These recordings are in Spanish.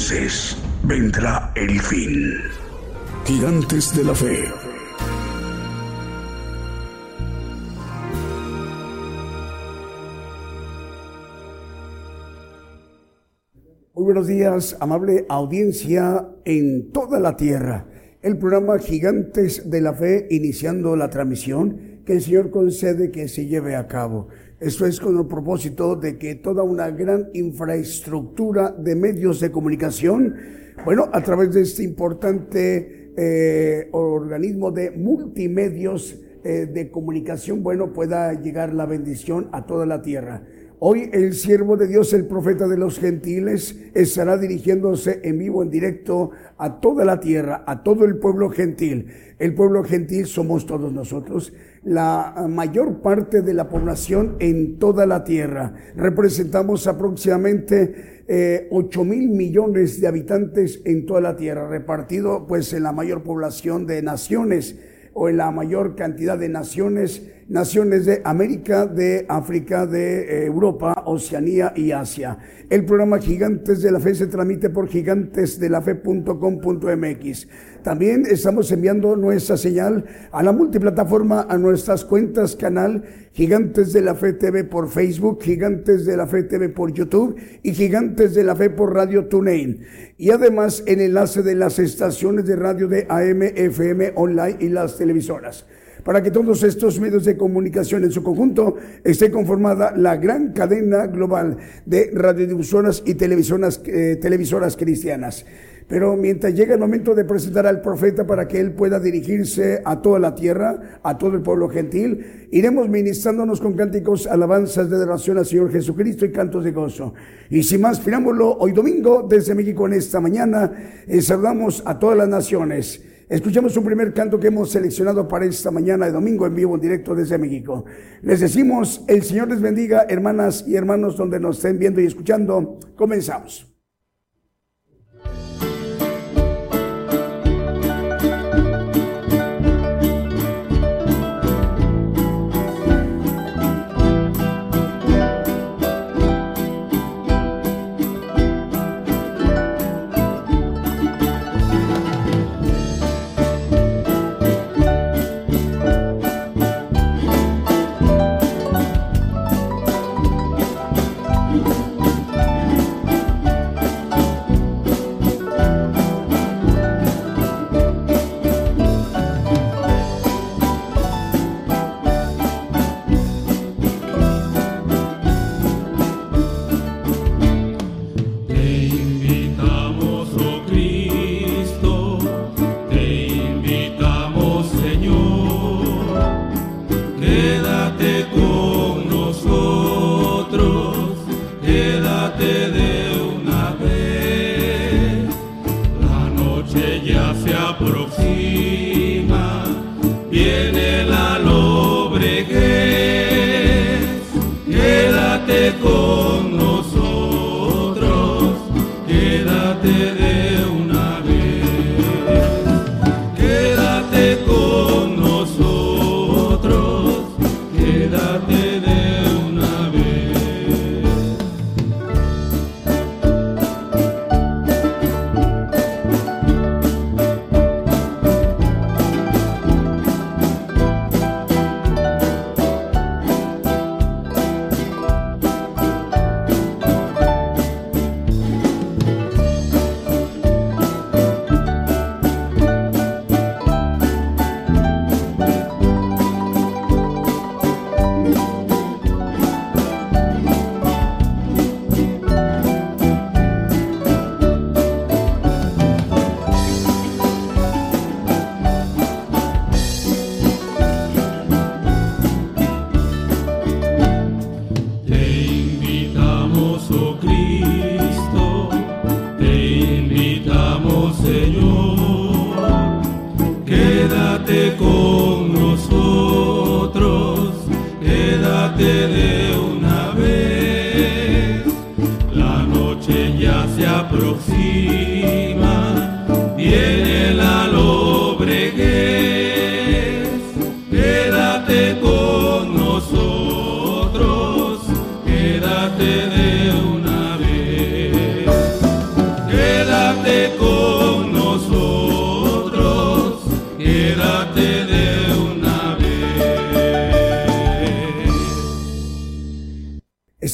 entonces vendrá el fin. Gigantes de la Fe. Muy buenos días, amable audiencia en toda la tierra. El programa Gigantes de la Fe iniciando la transmisión que el Señor concede que se lleve a cabo. Esto es con el propósito de que toda una gran infraestructura de medios de comunicación, bueno, a través de este importante eh, organismo de multimedios eh, de comunicación, bueno, pueda llegar la bendición a toda la tierra. Hoy el siervo de Dios, el profeta de los gentiles, estará dirigiéndose en vivo, en directo a toda la tierra, a todo el pueblo gentil. El pueblo gentil somos todos nosotros, la mayor parte de la población en toda la tierra. Representamos aproximadamente eh, 8 mil millones de habitantes en toda la tierra, repartido pues en la mayor población de naciones o en la mayor cantidad de naciones, naciones de América, de África, de eh, Europa, Oceanía y Asia. El programa Gigantes de la Fe se transmite por gigantesdelafe.com.mx. También estamos enviando nuestra señal a la multiplataforma, a nuestras cuentas canal Gigantes de la Fe TV por Facebook, Gigantes de la Fe TV por YouTube y Gigantes de la Fe por Radio TuneIn. Y además el enlace de las estaciones de radio de AM, FM, online y las televisoras para que todos estos medios de comunicación en su conjunto esté conformada la gran cadena global de radiodifusoras y televisoras, eh, televisoras cristianas. Pero mientras llega el momento de presentar al profeta para que él pueda dirigirse a toda la tierra, a todo el pueblo gentil, iremos ministrándonos con cánticos, alabanzas de adoración al Señor Jesucristo y cantos de gozo. Y sin más, firámoslo hoy domingo desde México en esta mañana. Eh, saludamos a todas las naciones. Escuchemos un primer canto que hemos seleccionado para esta mañana de domingo en vivo, en directo desde México. Les decimos, el Señor les bendiga, hermanas y hermanos, donde nos estén viendo y escuchando. Comenzamos.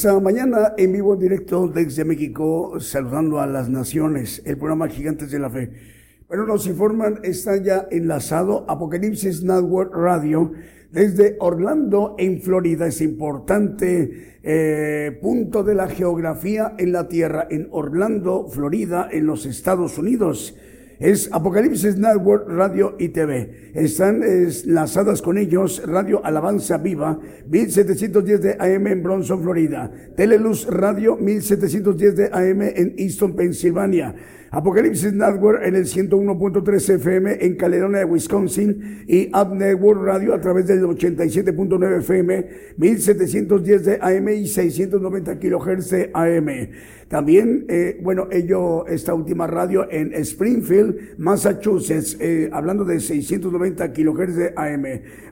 Esta mañana en vivo directo desde México, saludando a las naciones, el programa Gigantes de la Fe. Bueno, nos informan, está ya enlazado Apocalipsis Network Radio desde Orlando, en Florida, es importante eh, punto de la geografía en la Tierra, en Orlando, Florida, en los Estados Unidos es Apocalipsis Network Radio y TV. Están enlazadas con ellos Radio Alabanza Viva, 1710 de AM en Bronson, Florida. Teleluz Radio, 1710 de AM en Easton, Pensilvania. Apocalipsis Network en el 101.3 FM en Caledonia, Wisconsin y Up Network Radio a través del 87.9 FM, 1710 de AM y 690 kHz de AM. También, eh, bueno, ello, esta última radio en Springfield, Massachusetts, eh, hablando de 690 kHz de AM,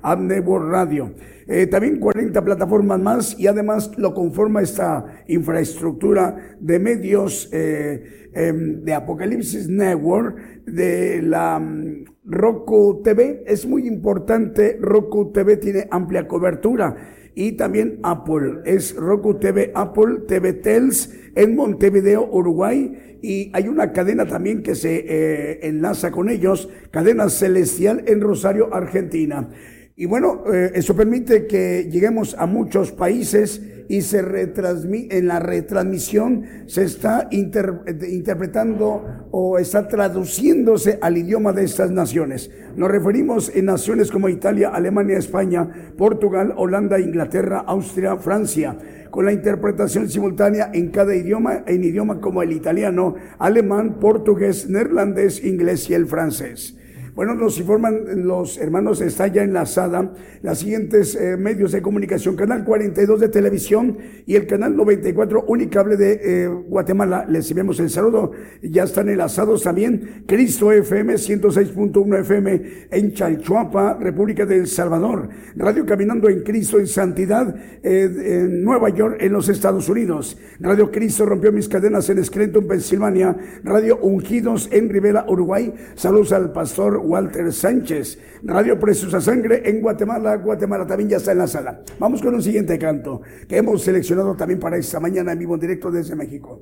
Up Network Radio. Eh, también 40 plataformas más y además lo conforma esta infraestructura de medios eh, em, de Apocalipsis Network, de la um, Roku TV. Es muy importante, Roku TV tiene amplia cobertura y también Apple. Es Roku TV, Apple TV Tels en Montevideo, Uruguay. Y hay una cadena también que se eh, enlaza con ellos, cadena celestial en Rosario, Argentina. Y bueno, eh, eso permite que lleguemos a muchos países y se en la retransmisión se está interpretando o está traduciéndose al idioma de estas naciones. Nos referimos en naciones como Italia, Alemania, España, Portugal, Holanda, Inglaterra, Austria, Francia, con la interpretación simultánea en cada idioma, en idioma como el italiano, alemán, portugués, neerlandés, inglés y el francés. Bueno, nos informan los hermanos, está ya enlazada las siguientes eh, medios de comunicación, Canal 42 de televisión y el Canal 94 Unicable de eh, Guatemala. Les enviamos el saludo. Ya están enlazados también Cristo FM 106.1 FM en Chalchuapa, República de El Salvador. Radio Caminando en Cristo en Santidad eh, en Nueva York, en los Estados Unidos. Radio Cristo rompió mis cadenas en Scranton, Pensilvania. Radio Ungidos en Rivera, Uruguay. Saludos al pastor Walter Sánchez. Radio Preciosa Sangre en Guatemala. Guatemala también ya está en la sala. Vamos con un siguiente canto que hemos seleccionado también para esta mañana en vivo en directo desde México.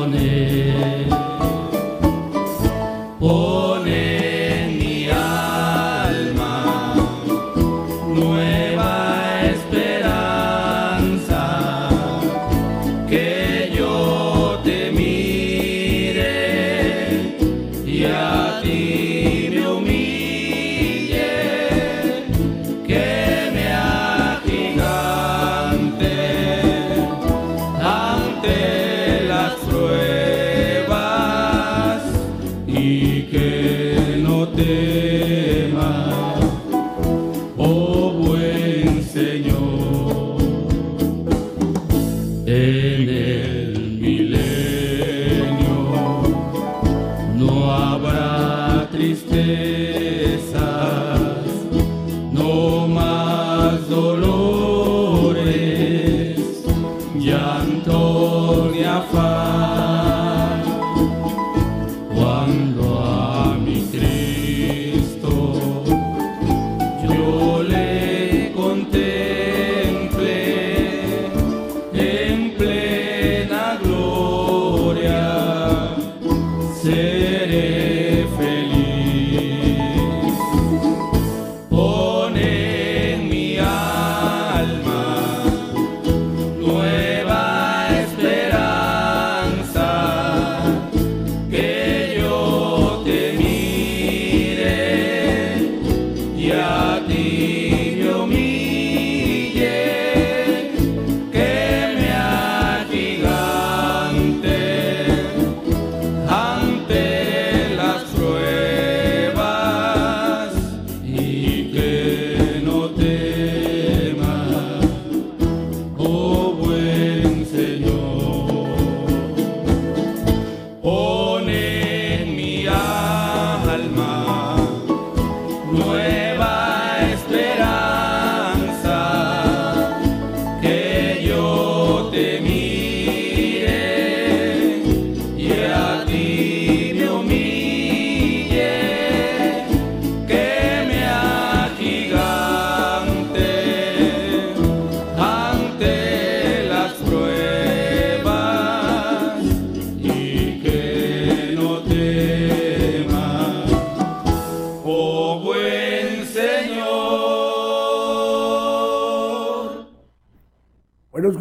morning.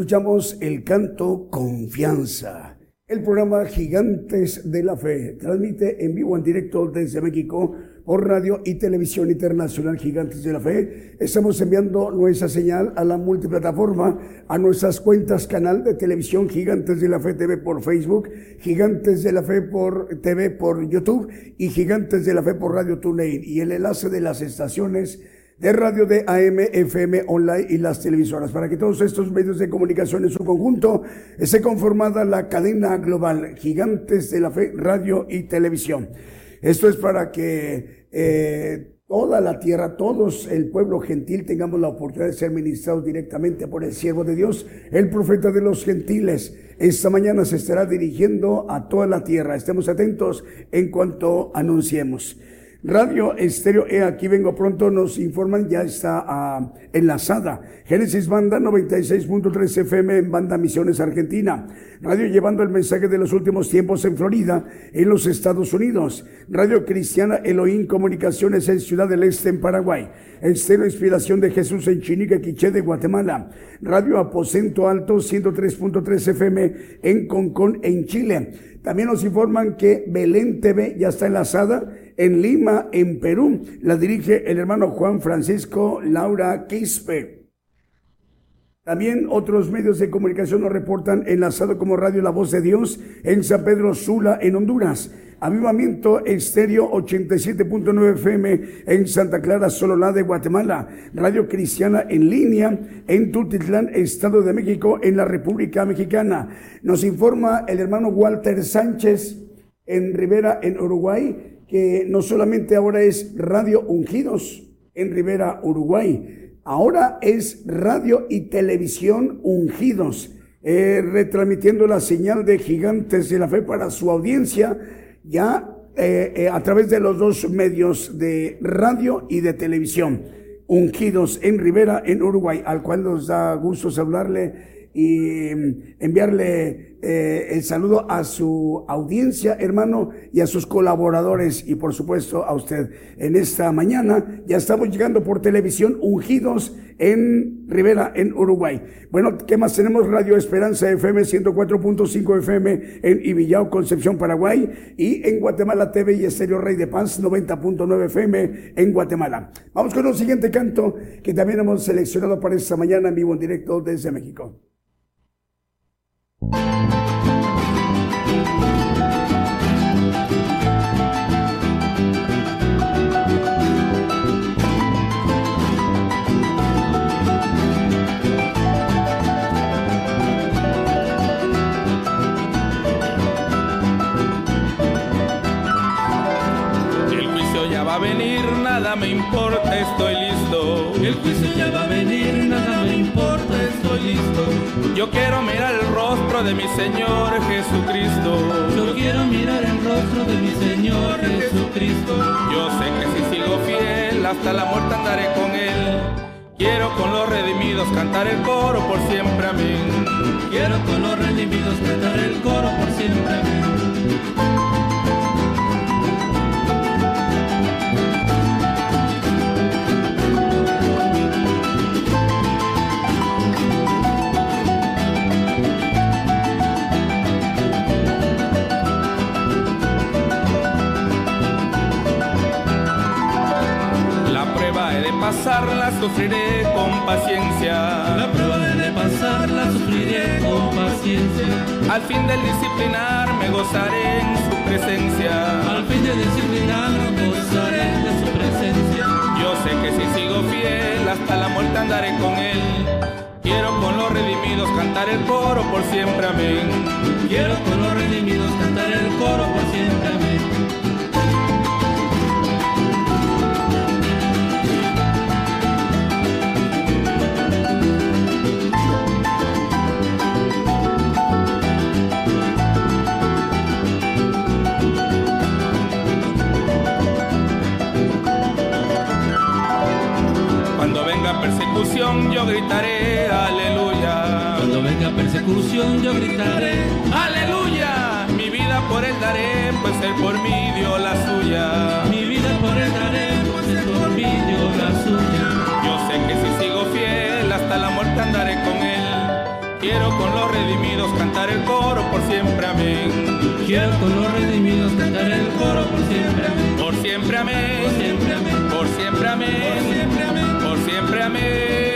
Escuchamos el canto Confianza. El programa Gigantes de la Fe transmite en vivo, en directo desde México por radio y televisión internacional Gigantes de la Fe. Estamos enviando nuestra señal a la multiplataforma, a nuestras cuentas canal de televisión Gigantes de la Fe TV por Facebook, Gigantes de la Fe por TV por YouTube y Gigantes de la Fe por Radio TuneIn y el enlace de las estaciones de radio de AM, FM, online y las televisoras, para que todos estos medios de comunicación en su conjunto esté conformada la cadena global Gigantes de la Fe, radio y televisión. Esto es para que eh, toda la tierra, todos el pueblo gentil tengamos la oportunidad de ser ministrados directamente por el siervo de Dios, el profeta de los gentiles. Esta mañana se estará dirigiendo a toda la tierra. Estemos atentos en cuanto anunciemos. Radio Estéreo, he aquí vengo pronto, nos informan, ya está ah, enlazada. Génesis Banda 96.3 FM en Banda Misiones Argentina. Radio llevando el mensaje de los últimos tiempos en Florida, en los Estados Unidos. Radio Cristiana Elohim Comunicaciones en Ciudad del Este, en Paraguay. Estéreo Inspiración de Jesús en Chinique, Quiché de Guatemala. Radio Aposento Alto 103.3 FM en Concón, en Chile. También nos informan que Belén TV ya está enlazada en Lima, en Perú. La dirige el hermano Juan Francisco Laura Quispe. También otros medios de comunicación nos reportan enlazado como Radio La Voz de Dios en San Pedro Sula, en Honduras. Avivamiento Estéreo 87.9 FM en Santa Clara, Sololá de Guatemala. Radio Cristiana en línea en Tultitlán, Estado de México, en la República Mexicana. Nos informa el hermano Walter Sánchez en Rivera, en Uruguay, que no solamente ahora es Radio Ungidos en Rivera, Uruguay, ahora es Radio y Televisión Ungidos. Eh, retransmitiendo la señal de gigantes de la fe para su audiencia ya eh, eh, a través de los dos medios de radio y de televisión. Ungidos en Rivera, en Uruguay, al cual nos da gusto saludarle y enviarle eh, el saludo a su audiencia, hermano, y a sus colaboradores y por supuesto a usted. En esta mañana ya estamos llegando por televisión ungidos en Rivera, en Uruguay. Bueno, ¿qué más tenemos? Radio Esperanza FM 104.5 FM en Ibillao, Concepción, Paraguay y en Guatemala TV y Estéreo Rey de Paz 90.9 FM en Guatemala. Vamos con un siguiente canto que también hemos seleccionado para esta mañana en vivo en directo desde México. Venir, nada me importa, estoy listo. El juicio ya va a venir, nada me importa, estoy listo. Yo quiero mirar el rostro de mi Señor Jesucristo. Yo quiero mirar el rostro de mi Señor Jesucristo. Yo sé que si sigo fiel, hasta la muerte andaré con Él. Quiero con los redimidos cantar el coro por siempre, amén. Quiero con los redimidos cantar el coro por siempre, amén. Pasarla sufriré con paciencia. La prueba de pasarla sufriré con paciencia. Al fin del disciplinar me gozaré en su presencia. Al fin del disciplinar gozaré de su presencia. Yo sé que si sigo fiel hasta la muerte andaré con él. Quiero con los redimidos cantar el coro por siempre, amén. Quiero con los redimidos cantar el coro por siempre, amén. Persecución yo gritaré aleluya. Cuando venga persecución yo gritaré aleluya. Mi vida por él daré, pues él por mí dio la suya. Mi vida por él daré, pues él por mí dio la suya. Yo sé que si sigo fiel hasta la muerte andaré con él. Quiero con los redimidos cantar el coro por siempre, amén. Quiero con los redimidos cantar el coro por siempre, amén. Por siempre, amén. Por siempre, amén. Por siempre, amén. Por siempre, amén amén.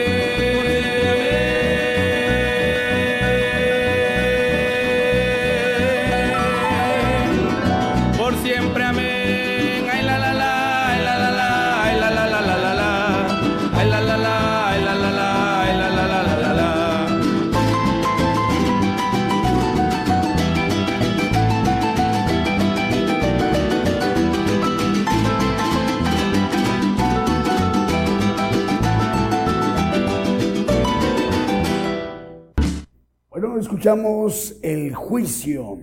Escuchamos El Juicio.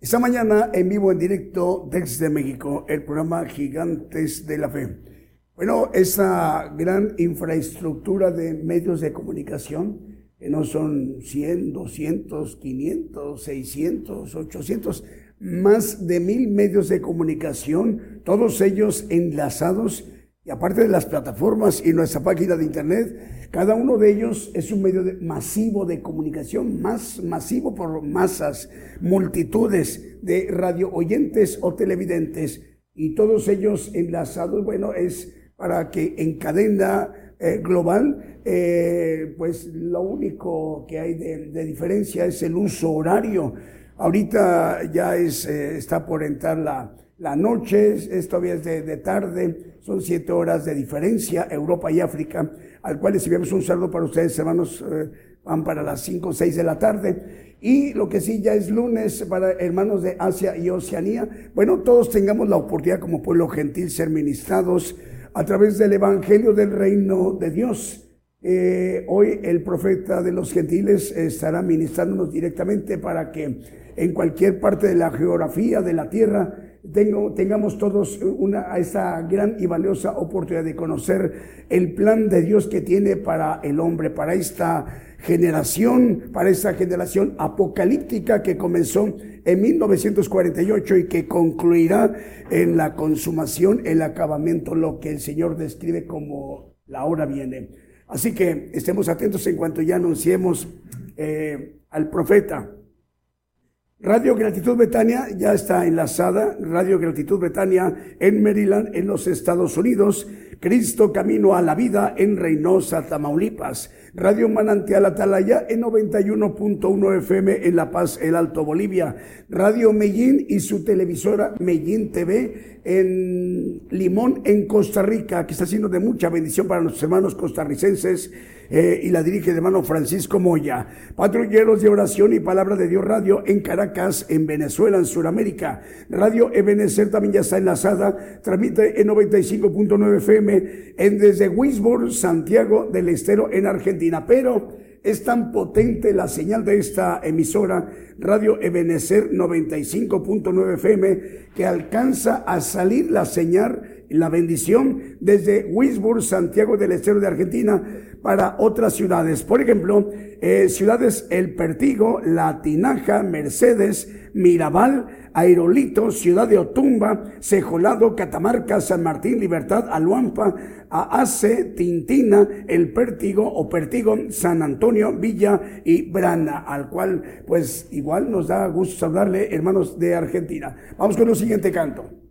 Esta mañana en vivo, en directo desde México, el programa Gigantes de la Fe. Bueno, esa gran infraestructura de medios de comunicación, que no son 100, 200, 500, 600, 800, más de mil medios de comunicación, todos ellos enlazados y aparte de las plataformas y nuestra página de internet, cada uno de ellos es un medio masivo de comunicación, más masivo por masas, multitudes de radio oyentes o televidentes, y todos ellos enlazados, bueno, es para que en cadena eh, global, eh, pues lo único que hay de, diferencia es el uso horario. Ahorita ya es, eh, está por entrar la, noche, es, todavía es de, tarde, son siete horas de diferencia, Europa y África, al cual recibimos un saludo para ustedes, hermanos, eh, van para las cinco o seis de la tarde. Y lo que sí ya es lunes para hermanos de Asia y Oceanía, bueno, todos tengamos la oportunidad como pueblo gentil ser ministrados a través del Evangelio del Reino de Dios. Eh, hoy el profeta de los gentiles estará ministrándonos directamente para que en cualquier parte de la geografía de la tierra tengo, tengamos todos una, esa gran y valiosa oportunidad de conocer el plan de Dios que tiene para el hombre, para esta generación, para esta generación apocalíptica que comenzó en 1948 y que concluirá en la consumación, el acabamiento, lo que el Señor describe como la hora viene. Así que estemos atentos en cuanto ya anunciemos eh, al profeta. Radio Gratitud Betania ya está enlazada, Radio Gratitud Betania en Maryland, en los Estados Unidos, Cristo Camino a la Vida en Reynosa, Tamaulipas, Radio Manantial Atalaya en 91.1 FM en La Paz, el Alto Bolivia, Radio Mellín y su televisora Mellín TV en Limón, en Costa Rica, que está siendo de mucha bendición para nuestros hermanos costarricenses eh, y la dirige el hermano Francisco Moya. Patrulleros de oración y palabra de Dios Radio en Caracas, en Venezuela, en Sudamérica. Radio Ebenezer también ya está enlazada, transmite en 95.9 FM en desde Wisborne, Santiago del Estero, en Argentina. Pero es tan potente la señal de esta emisora, Radio Ebenecer 95.9 FM, que alcanza a salir la señal la bendición desde Wisburg, Santiago del Estero de Argentina, para otras ciudades. Por ejemplo, eh, ciudades El Pertigo, La Tinaja, Mercedes, Mirabal, Aerolito, Ciudad de Otumba, Cejolado, Catamarca, San Martín, Libertad, Aluampa, Ace, Tintina, El Pértigo o Pertigo, San Antonio, Villa y Brana, al cual pues igual nos da gusto saludarle, hermanos de Argentina. Vamos con el siguiente canto.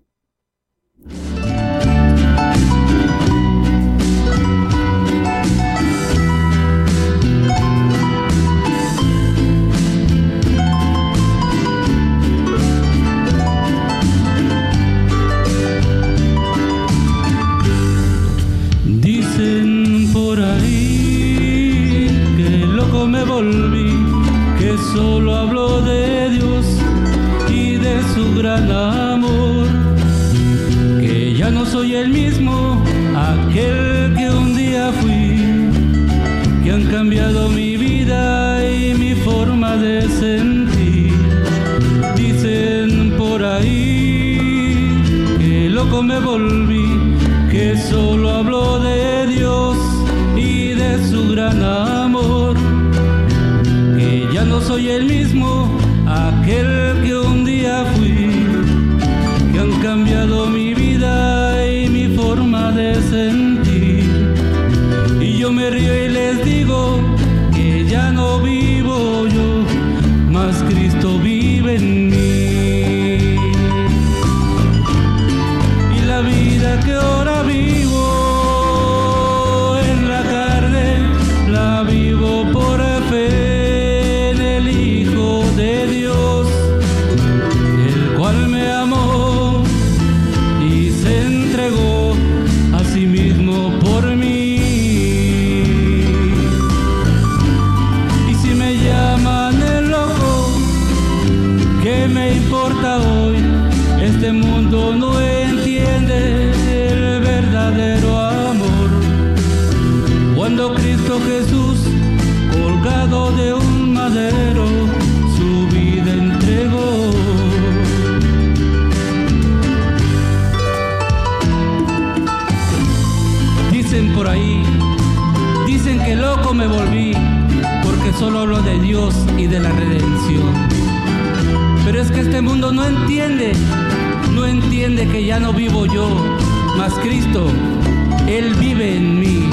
ya no vivo yo, mas Cristo, Él vive en mí.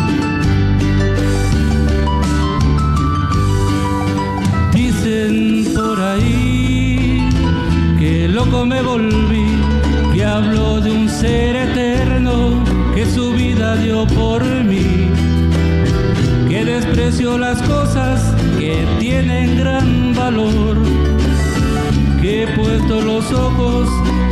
Dicen por ahí que loco me volví, que hablo de un ser eterno que su vida dio por mí, que despreció las cosas que tienen gran valor, que he puesto los ojos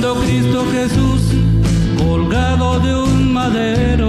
cuando Cristo Jesús, colgado de un madero,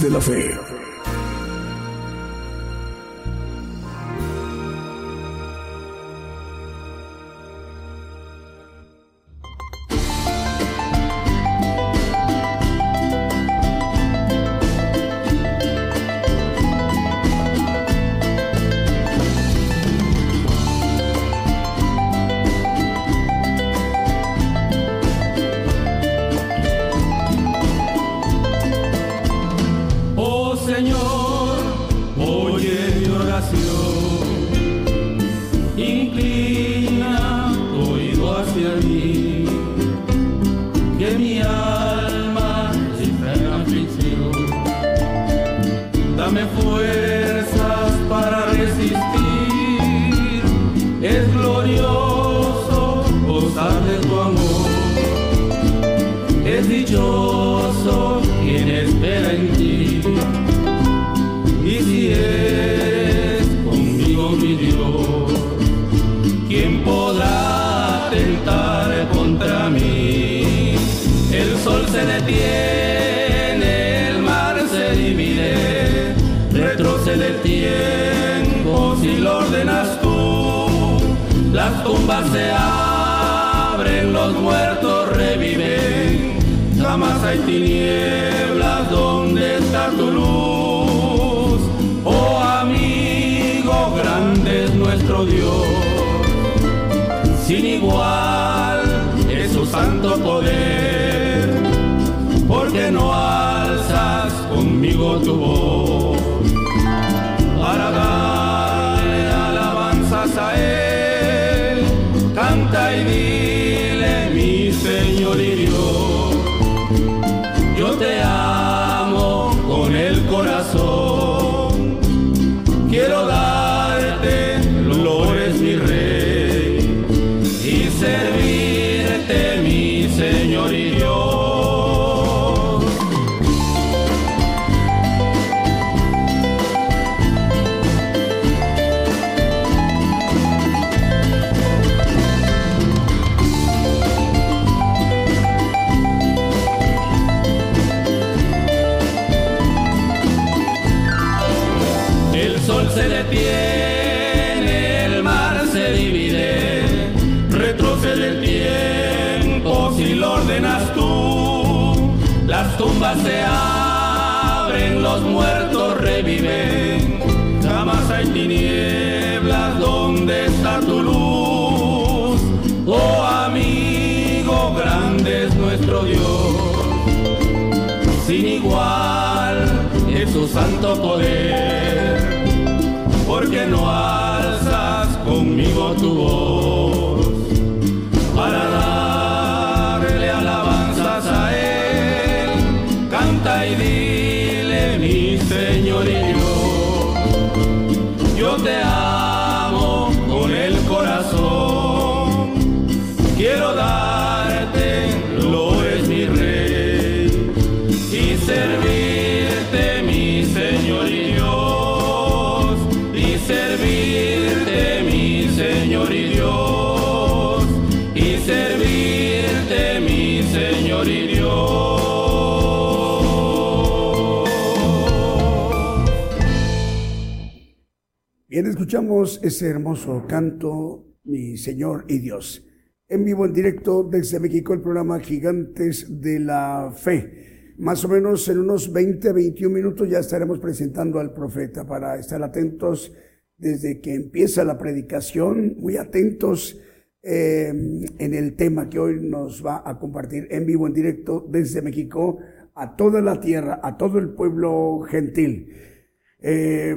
de la fe. el mar se divide, retrocede el tiempo si lo ordenas tú. Las tumbas se abren, los muertos reviven, jamás hay tinieblas donde está tu luz. Oh amigo, grande es nuestro Dios, sin igual es su santo poder Lord, the war. Los muertos reviven, jamás hay tinieblas, ¿dónde está tu luz? Oh amigo, grande es nuestro Dios, sin igual es su santo poder, porque no alzas conmigo tu voz escuchamos ese hermoso canto, mi Señor y Dios. En vivo, en directo desde México, el programa Gigantes de la Fe. Más o menos en unos 20, 21 minutos ya estaremos presentando al profeta para estar atentos desde que empieza la predicación, muy atentos eh, en el tema que hoy nos va a compartir en vivo, en directo desde México a toda la tierra, a todo el pueblo gentil. Eh,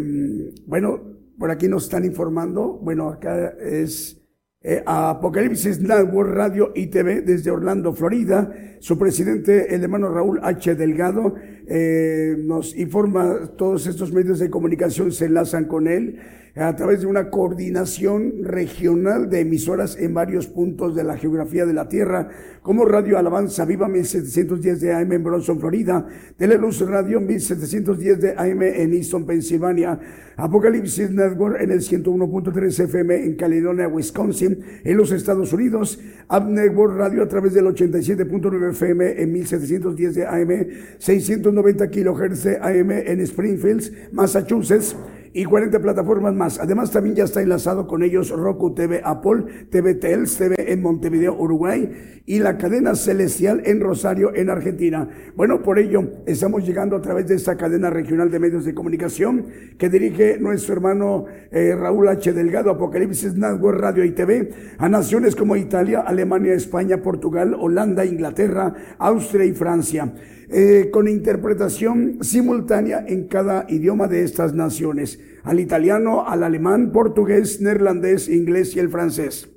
bueno, por aquí nos están informando, bueno, acá es eh, Apocalipsis Network Radio y TV desde Orlando, Florida. Su presidente, el hermano Raúl H. Delgado, eh, nos informa, todos estos medios de comunicación se enlazan con él a través de una coordinación regional de emisoras en varios puntos de la geografía de la Tierra, como Radio Alabanza Viva 1710 de AM en Bronson, Florida, Teleluz Radio 1710 de AM en Easton, Pensilvania, Apocalipsis Network en el 101.3 FM en Caledonia, Wisconsin, en los Estados Unidos, App Network Radio a través del 87.9 FM en 1710 de AM, 690 kHz de AM en Springfield, Massachusetts, y 40 plataformas más. Además, también ya está enlazado con ellos Roku TV Apple, TV Tels, TV en Montevideo, Uruguay y la cadena Celestial en Rosario, en Argentina. Bueno, por ello, estamos llegando a través de esta cadena regional de medios de comunicación que dirige nuestro hermano eh, Raúl H. Delgado, Apocalipsis Network Radio y TV, a naciones como Italia, Alemania, España, Portugal, Holanda, Inglaterra, Austria y Francia eh, con interpretación simultánea en cada idioma de estas naciones, al italiano, al alemán, portugués, neerlandés, inglés y el francés.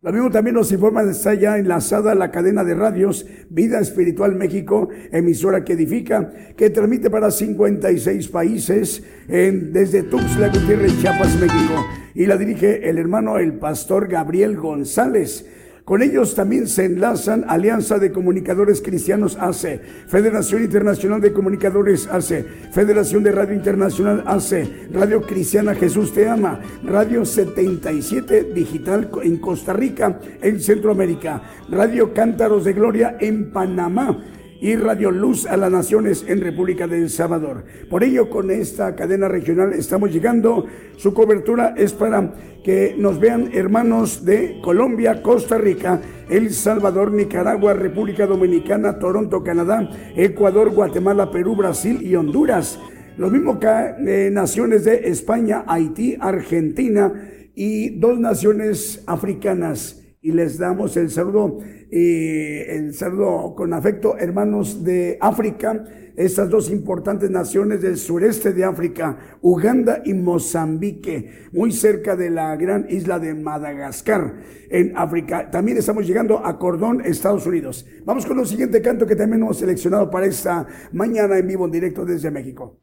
Lo mismo también nos informa de está ya enlazada la cadena de radios Vida Espiritual México, emisora que edifica, que transmite para 56 países en, desde Tuxtla Gutiérrez, Chiapas, México. Y la dirige el hermano, el pastor Gabriel González. Con ellos también se enlazan Alianza de Comunicadores Cristianos ACE, Federación Internacional de Comunicadores ACE, Federación de Radio Internacional ACE, Radio Cristiana Jesús Te Ama, Radio 77 Digital en Costa Rica, en Centroamérica, Radio Cántaros de Gloria en Panamá y Radio Luz a las Naciones en República del Salvador. Por ello, con esta cadena regional estamos llegando. Su cobertura es para que nos vean hermanos de Colombia, Costa Rica, El Salvador, Nicaragua, República Dominicana, Toronto, Canadá, Ecuador, Guatemala, Perú, Brasil y Honduras. Lo mismo que eh, naciones de España, Haití, Argentina y dos naciones africanas. Y les damos el saludo y el saludo con afecto, hermanos de África, estas dos importantes naciones del sureste de África, Uganda y Mozambique, muy cerca de la gran isla de Madagascar, en África. También estamos llegando a Cordón, Estados Unidos. Vamos con el siguiente canto que también hemos seleccionado para esta mañana en vivo, en directo desde México.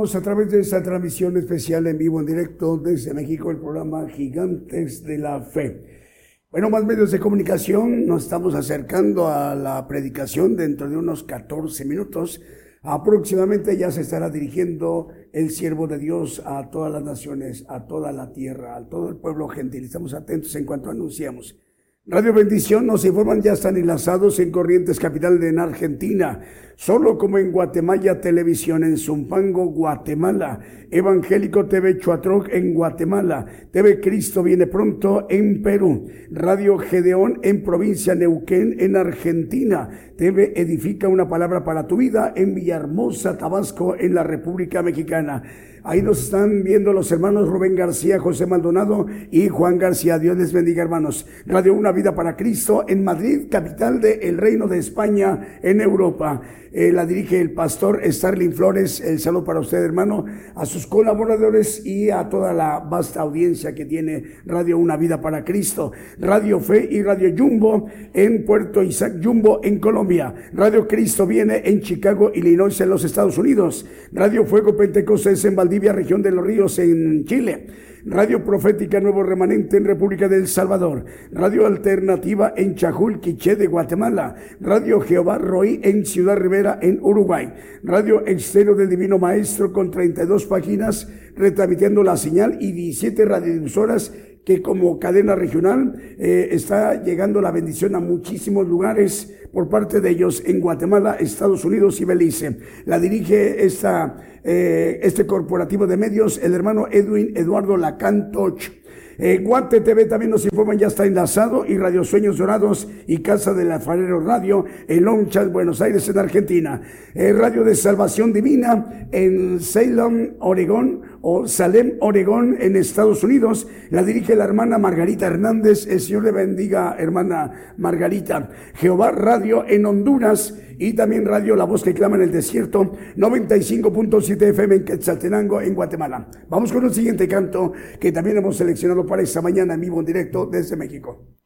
A través de esta transmisión especial en vivo, en directo desde México, el programa Gigantes de la Fe. Bueno, más medios de comunicación, nos estamos acercando a la predicación dentro de unos 14 minutos. Aproximadamente ya se estará dirigiendo el siervo de Dios a todas las naciones, a toda la tierra, a todo el pueblo gentil. Estamos atentos en cuanto anunciamos. Radio Bendición nos informan ya están enlazados en Corrientes Capital en Argentina, solo como en Guatemala Televisión en Zumpango, Guatemala, Evangélico TV Chuatroc en Guatemala, TV Cristo viene pronto en Perú, Radio Gedeón en provincia Neuquén en Argentina, TV Edifica una palabra para tu vida en Villahermosa, Tabasco en la República Mexicana. Ahí nos están viendo los hermanos Rubén García, José Maldonado y Juan García. Dios les bendiga, hermanos. Radio Una Vida para Cristo en Madrid, capital del Reino de España en Europa. Eh, la dirige el pastor Starling Flores. El saludo para usted, hermano, a sus colaboradores y a toda la vasta audiencia que tiene Radio Una Vida para Cristo. Radio Fe y Radio Jumbo en Puerto Isaac Jumbo en Colombia. Radio Cristo viene en Chicago, Illinois en los Estados Unidos. Radio Fuego Pentecostés en Valdivia, región de los Ríos en Chile. Radio Profética Nuevo Remanente en República del Salvador, Radio Alternativa en Chajul, Quiché de Guatemala, Radio Jehová Roí en Ciudad Rivera en Uruguay, Radio Exterior del Divino Maestro con 32 páginas retransmitiendo la señal y 17 radiodifusoras que como cadena regional eh, está llegando la bendición a muchísimos lugares por parte de ellos en Guatemala, Estados Unidos y Belice. La dirige esta, eh, este corporativo de medios el hermano Edwin Eduardo Lacantoch. Eh, Guate TV también nos informan, ya está enlazado, y Radio Sueños Dorados y Casa del Alfarero Radio en Longchamp, Buenos Aires, en Argentina. Eh, Radio de Salvación Divina en Ceylon, Oregón, o Salem, Oregón, en Estados Unidos. La dirige la hermana Margarita Hernández. El Señor le bendiga, hermana Margarita. Jehová Radio en Honduras y también Radio La Voz que clama en el desierto, 95.7 FM en Quetzaltenango, en Guatemala. Vamos con un siguiente canto que también hemos seleccionado para esta mañana en vivo en directo desde México.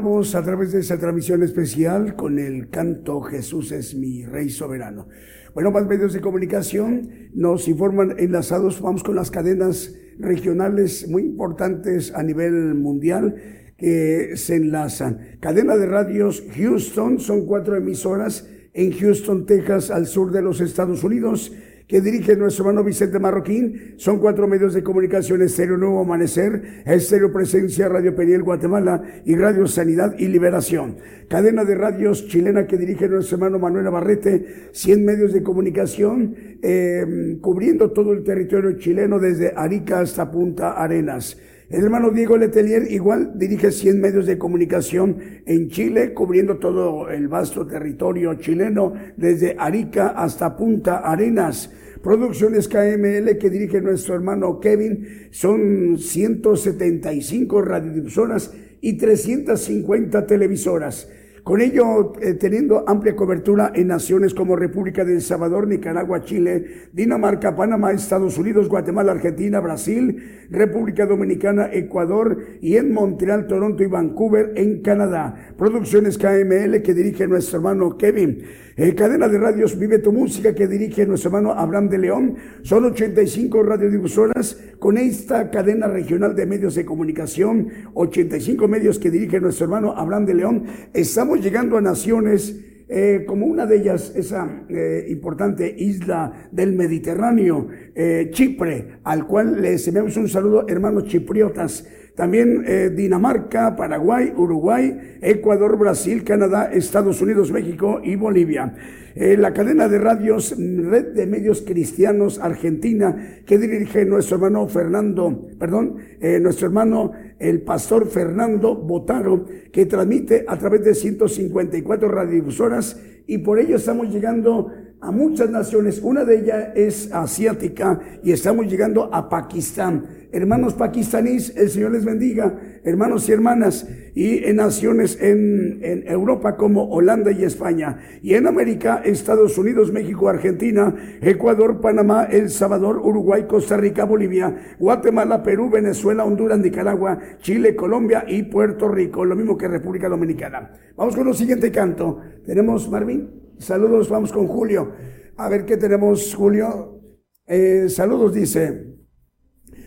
A través de esa transmisión especial con el canto Jesús es mi Rey soberano. Bueno, más medios de comunicación nos informan enlazados, vamos con las cadenas regionales muy importantes a nivel mundial que se enlazan. Cadena de radios Houston, son cuatro emisoras en Houston, Texas, al sur de los Estados Unidos que dirige nuestro hermano Vicente Marroquín. Son cuatro medios de comunicación, Estéreo Nuevo Amanecer, Estéreo Presencia, Radio Periel Guatemala y Radio Sanidad y Liberación. Cadena de radios chilena que dirige nuestro hermano Manuel Navarrete, 100 medios de comunicación, eh, cubriendo todo el territorio chileno desde Arica hasta Punta Arenas. El hermano Diego Letelier igual dirige 100 medios de comunicación en Chile, cubriendo todo el vasto territorio chileno, desde Arica hasta Punta Arenas. Producciones KML que dirige nuestro hermano Kevin son 175 radiodifusoras y 350 televisoras. Con ello, eh, teniendo amplia cobertura en naciones como República de El Salvador, Nicaragua, Chile, Dinamarca, Panamá, Estados Unidos, Guatemala, Argentina, Brasil, República Dominicana, Ecuador y en Montreal, Toronto y Vancouver, en Canadá. Producciones KML que dirige nuestro hermano Kevin. Eh, cadena de radios Vive tu Música que dirige nuestro hermano Abraham de León. Son 85 radiodifusoras con esta cadena regional de medios de comunicación. 85 medios que dirige nuestro hermano Abraham de León. Estamos llegando a naciones eh, como una de ellas, esa eh, importante isla del Mediterráneo, eh, Chipre, al cual les enviamos un saludo, hermanos chipriotas. También Dinamarca, Paraguay, Uruguay, Ecuador, Brasil, Canadá, Estados Unidos, México y Bolivia. la cadena de radios Red de Medios Cristianos Argentina, que dirige nuestro hermano Fernando, perdón, nuestro hermano el pastor Fernando Botaro, que transmite a través de 154 radiodifusoras y por ello estamos llegando a muchas naciones. Una de ellas es asiática y estamos llegando a Pakistán. Hermanos pakistaníes, el Señor les bendiga, hermanos y hermanas, y en naciones en, en Europa como Holanda y España, y en América, Estados Unidos, México, Argentina, Ecuador, Panamá, El Salvador, Uruguay, Costa Rica, Bolivia, Guatemala, Perú, Venezuela, Honduras, Nicaragua, Chile, Colombia y Puerto Rico, lo mismo que República Dominicana. Vamos con el siguiente canto. Tenemos, Marvin, saludos, vamos con Julio. A ver qué tenemos, Julio. Eh, saludos, dice.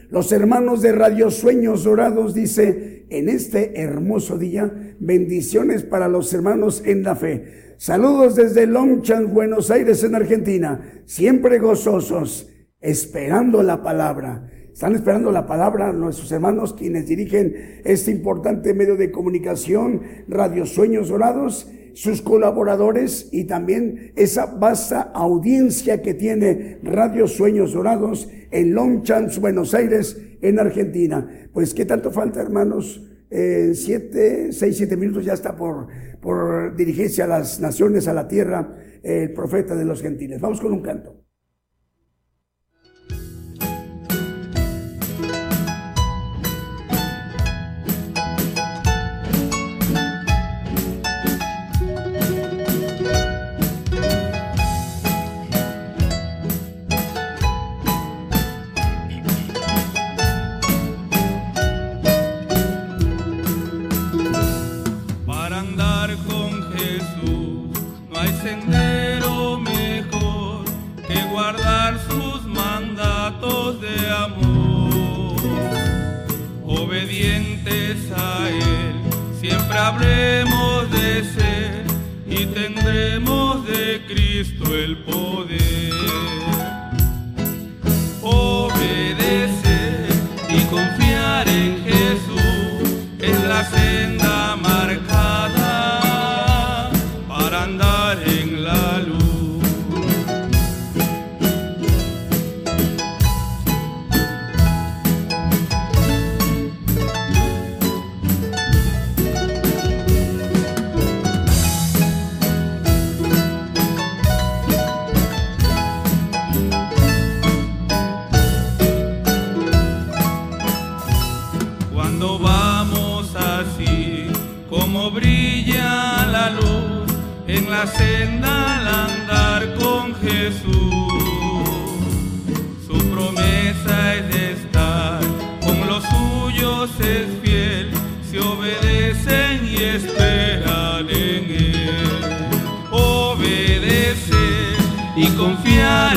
Los hermanos de Radio Sueños Dorados dice, en este hermoso día, bendiciones para los hermanos en la fe. Saludos desde Longchamp, Buenos Aires, en Argentina, siempre gozosos, esperando la palabra. Están esperando la palabra nuestros hermanos quienes dirigen este importante medio de comunicación, Radio Sueños Dorados, sus colaboradores y también esa vasta audiencia que tiene Radio Sueños Dorados en Longchamps, Buenos Aires, en Argentina. Pues, ¿qué tanto falta, hermanos? En siete, seis, siete minutos ya está por, por dirigirse a las naciones, a la tierra, el profeta de los gentiles. Vamos con un canto. Senda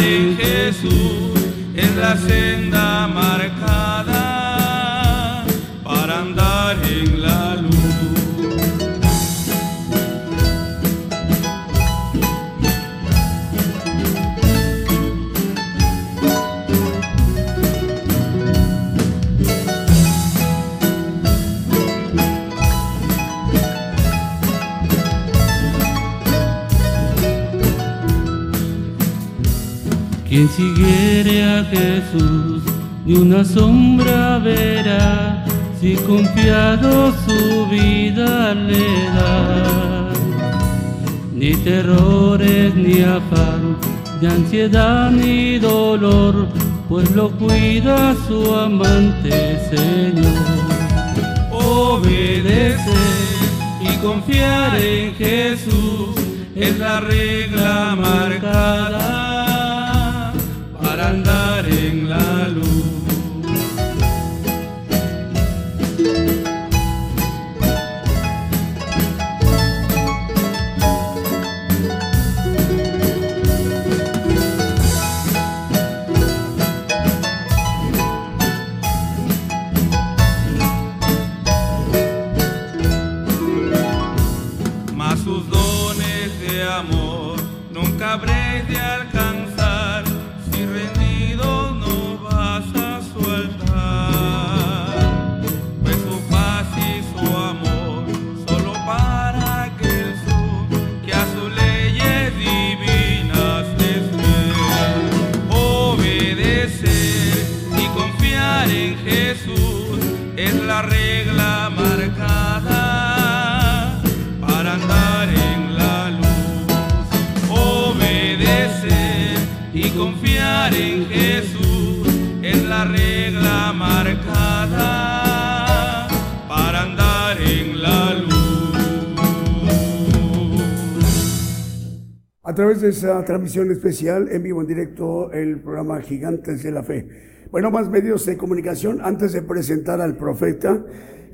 en Jesús es la senda siguiere a Jesús, ni una sombra verá, si confiado su vida le da. Ni terrores, ni afán, ni ansiedad, ni dolor, pues lo cuida su amante Señor. Obedecer y confiar en Jesús es la regla marcada andar en la luz. Esa transmisión especial, en vivo, en directo, el programa Gigantes de la Fe. Bueno, más medios de comunicación, antes de presentar al profeta,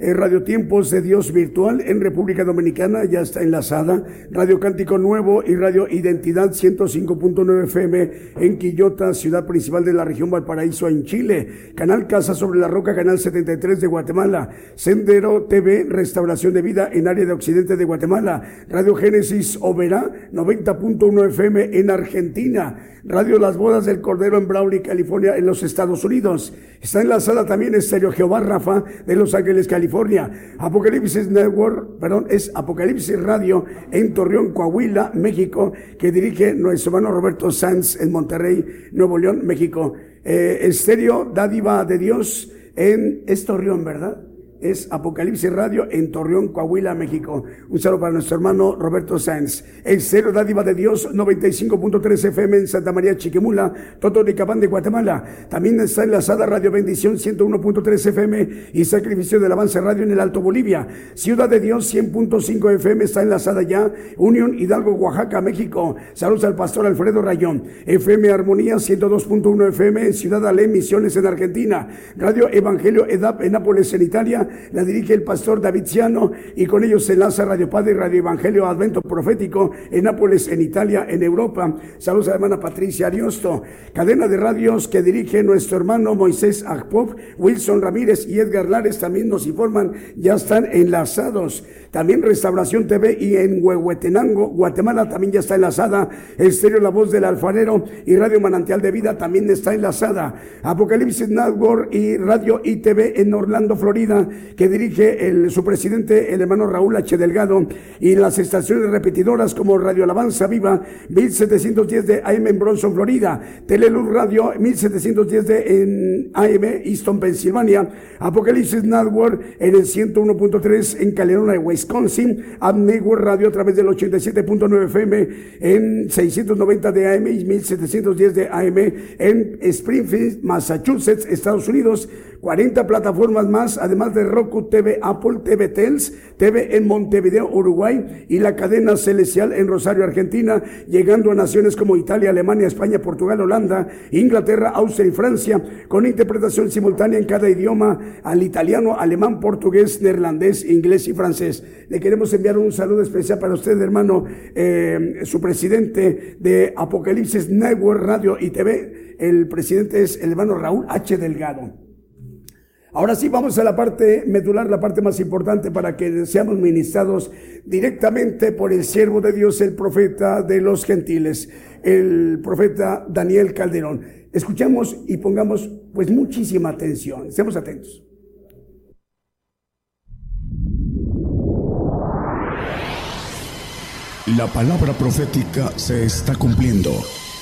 Radio Tiempos de Dios Virtual en República Dominicana ya está enlazada. Radio Cántico Nuevo y Radio Identidad 105.9 FM en Quillota, ciudad principal de la región Valparaíso en Chile. Canal Casa sobre la Roca, Canal 73 de Guatemala. Sendero TV, Restauración de Vida en área de Occidente de Guatemala. Radio Génesis Oberá 90.1 FM en Argentina. Radio Las Bodas del Cordero en Brawley, California, en los Estados Unidos. Está enlazada también Estéreo Jehová Rafa de Los Ángeles, California. Apocalipsis Network, perdón, es Apocalipsis Radio en Torreón, Coahuila, México, que dirige nuestro hermano Roberto Sanz en Monterrey, Nuevo León, México. Eh, Estéreo Dádiva de Dios en Torreón, ¿verdad? Es Apocalipsis Radio en Torreón, Coahuila, México. Un saludo para nuestro hermano Roberto Sáenz. El Cero Dádiva de Dios, 95.3 FM en Santa María Chiquimula, Totonicapán de Guatemala. También está enlazada Radio Bendición 101.3 FM y Sacrificio del Avance Radio en el Alto Bolivia. Ciudad de Dios 100.5 FM está enlazada ya. Unión Hidalgo, Oaxaca, México. Saludos al pastor Alfredo Rayón. FM Armonía 102.1 FM en Ciudad Ale, Misiones en Argentina. Radio Evangelio EDAP en Nápoles en Italia la dirige el pastor David Ciano y con ellos se enlaza Radio Padre y Radio Evangelio Advento Profético en Nápoles, en Italia, en Europa. Saludos a la hermana Patricia Ariosto. Cadena de radios que dirige nuestro hermano Moisés Akpop, Wilson Ramírez y Edgar Lares también nos informan, ya están enlazados. También Restauración TV y en Huehuetenango, Guatemala también ya está enlazada. Estéreo La Voz del Alfarero y Radio Manantial de Vida también está enlazada. Apocalipsis Network y Radio ITV en Orlando, Florida, que dirige el, su presidente, el hermano Raúl H. Delgado, y las estaciones repetidoras como Radio Alabanza Viva, 1710 de AM en Bronson, Florida, Teleluz Radio, 1710 de en AM, Easton, Pensilvania, Apocalipsis Network en el 101.3 en Calerona, Wisconsin, Network Radio a través del 87.9 FM en 690 de AM y 1710 de AM en Springfield, Massachusetts, Estados Unidos. 40 plataformas más, además de Roku TV, Apple TV Tels, TV en Montevideo, Uruguay y la cadena celestial en Rosario, Argentina, llegando a naciones como Italia, Alemania, España, Portugal, Holanda, Inglaterra, Austria y Francia, con interpretación simultánea en cada idioma, al italiano, alemán, portugués, neerlandés, inglés y francés. Le queremos enviar un saludo especial para usted, hermano, eh, su presidente de Apocalipsis Network Radio y TV. El presidente es el hermano Raúl H. Delgado. Ahora sí, vamos a la parte medular, la parte más importante para que seamos ministrados directamente por el siervo de Dios, el profeta de los gentiles, el profeta Daniel Calderón. Escuchamos y pongamos pues muchísima atención. Estemos atentos. La palabra profética se está cumpliendo.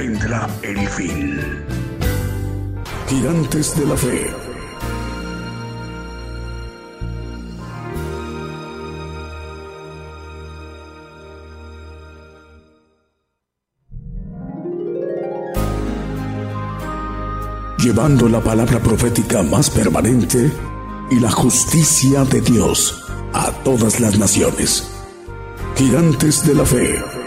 Vendrá el fin. Gigantes de la Fe. Llevando la palabra profética más permanente y la justicia de Dios a todas las naciones. Gigantes de la Fe.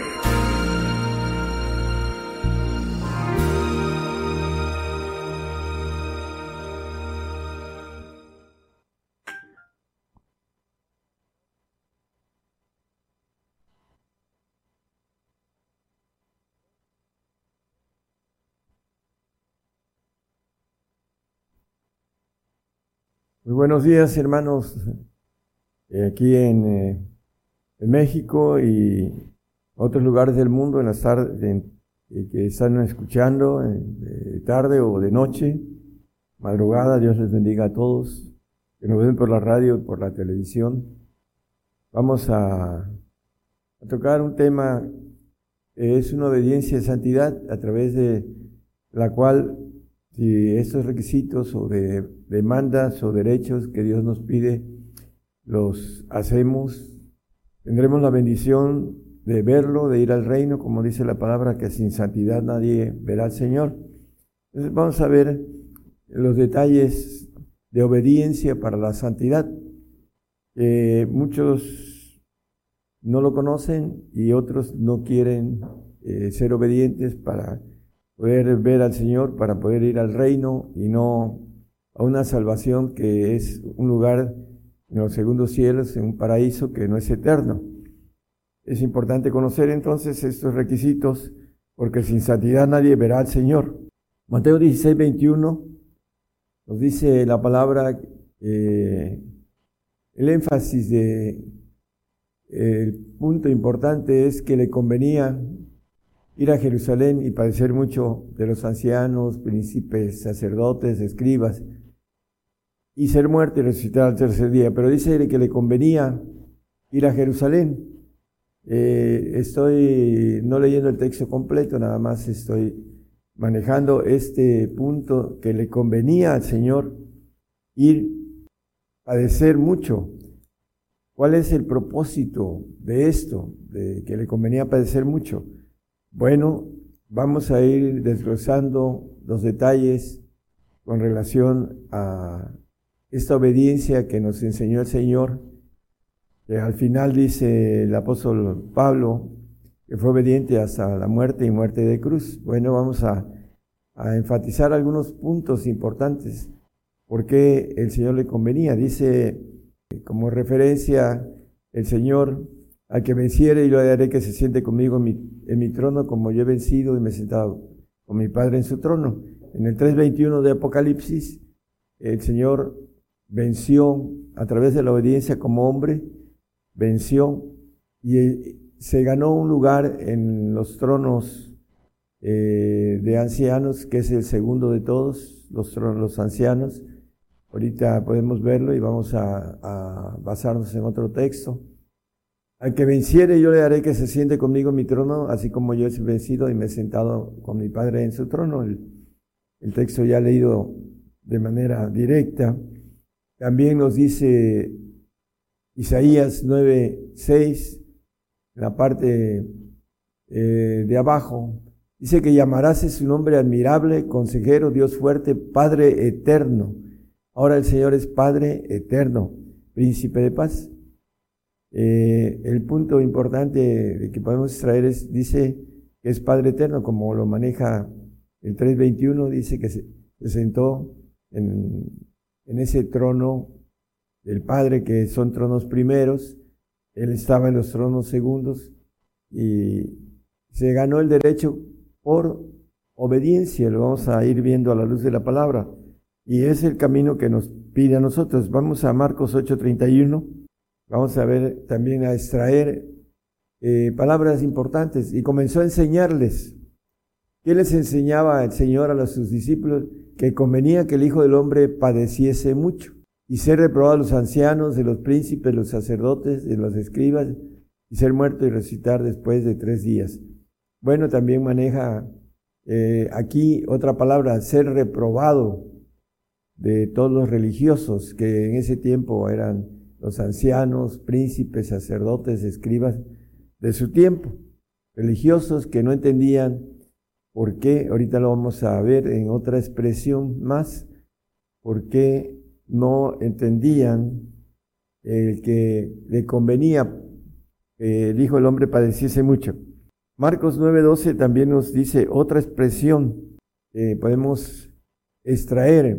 Muy buenos días, hermanos, eh, aquí en, eh, en, México y otros lugares del mundo en las tardes eh, que están escuchando de tarde o de noche, madrugada. Dios les bendiga a todos que nos ven por la radio por la televisión. Vamos a, a tocar un tema es una obediencia de santidad a través de la cual si estos requisitos o de demandas o derechos que Dios nos pide los hacemos, tendremos la bendición de verlo, de ir al reino, como dice la palabra, que sin santidad nadie verá al Señor. Entonces vamos a ver los detalles de obediencia para la santidad. muchos no lo conocen y otros no quieren eh, ser obedientes para poder ver al Señor, para poder ir al reino y no a una salvación que es un lugar en los segundos cielos, en un paraíso que no es eterno. Es importante conocer entonces estos requisitos porque sin santidad nadie verá al Señor. Mateo 16, 21 nos dice la palabra, eh, el énfasis de el punto importante es que le convenía ir a Jerusalén y padecer mucho de los ancianos, príncipes, sacerdotes, escribas, y ser muerto y resucitar al tercer día. Pero dice que le convenía ir a Jerusalén. Eh, estoy no leyendo el texto completo, nada más estoy manejando este punto que le convenía al Señor ir a padecer mucho. ¿Cuál es el propósito de esto? De que le convenía padecer mucho. Bueno, vamos a ir desglosando los detalles con relación a esta obediencia que nos enseñó el Señor, que al final dice el apóstol Pablo, que fue obediente hasta la muerte y muerte de cruz. Bueno, vamos a, a enfatizar algunos puntos importantes, porque el Señor le convenía. Dice como referencia el Señor al que venciere y lo haré que se siente conmigo en mi, trono como yo he vencido y me he sentado con mi Padre en su trono. En el 3.21 de Apocalipsis, el Señor venció a través de la obediencia como hombre, venció y eh, se ganó un lugar en los tronos eh, de ancianos, que es el segundo de todos, los tronos, los ancianos. Ahorita podemos verlo y vamos a basarnos en otro texto. Al que venciere yo le haré que se siente conmigo en mi trono, así como yo he vencido y me he sentado con mi Padre en su trono. El, texto ya leído de manera directa. También nos dice Isaías 9, 6, en la parte eh, de abajo, dice que llamarás su nombre admirable, consejero, Dios fuerte, Padre eterno. Ahora el Señor es Padre eterno, príncipe de paz. Eh, el punto importante que podemos extraer es, dice que es Padre Eterno, como lo maneja el 3.21, dice que se, sentó en, en, ese trono del Padre, que son tronos primeros, Él estaba en los tronos segundos y se ganó el derecho por obediencia, lo vamos a ir viendo a la luz de la palabra. Y es el camino que nos pide a nosotros. Vamos a Marcos 8:31. Vamos a ver también a extraer eh, palabras importantes y comenzó a enseñarles. ¿Qué les enseñaba el Señor a los, sus discípulos? Que convenía que el Hijo del Hombre padeciese mucho y ser reprobado a los ancianos, de los príncipes, los sacerdotes, de los escribas, y ser muerto y resucitar después de tres días. Bueno, también maneja eh, aquí otra palabra, ser reprobado de todos los religiosos que en ese tiempo eran los ancianos, príncipes, sacerdotes, escribas de su tiempo, religiosos que no entendían por qué, ahorita lo vamos a ver en otra expresión más, por qué no entendían el que le convenía el Hijo del Hombre padeciese mucho. Marcos 9:12 también nos dice otra expresión que podemos extraer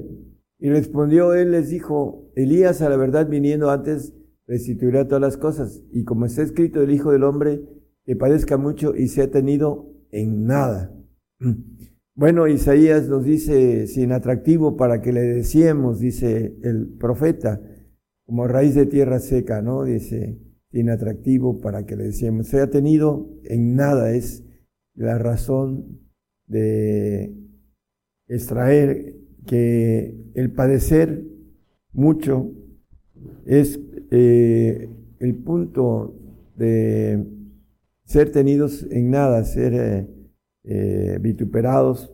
y respondió él, les dijo, Elías a la verdad viniendo antes restituirá todas las cosas. Y como está escrito el Hijo del Hombre, que padezca mucho y sea tenido en nada. Bueno, Isaías nos dice, sin atractivo para que le decíamos, dice el profeta, como raíz de tierra seca, ¿no? Dice, sin atractivo para que le decíamos. Se ha tenido en nada, es la razón de extraer que el padecer mucho es eh, el punto de ser tenidos en nada, ser eh, eh, vituperados,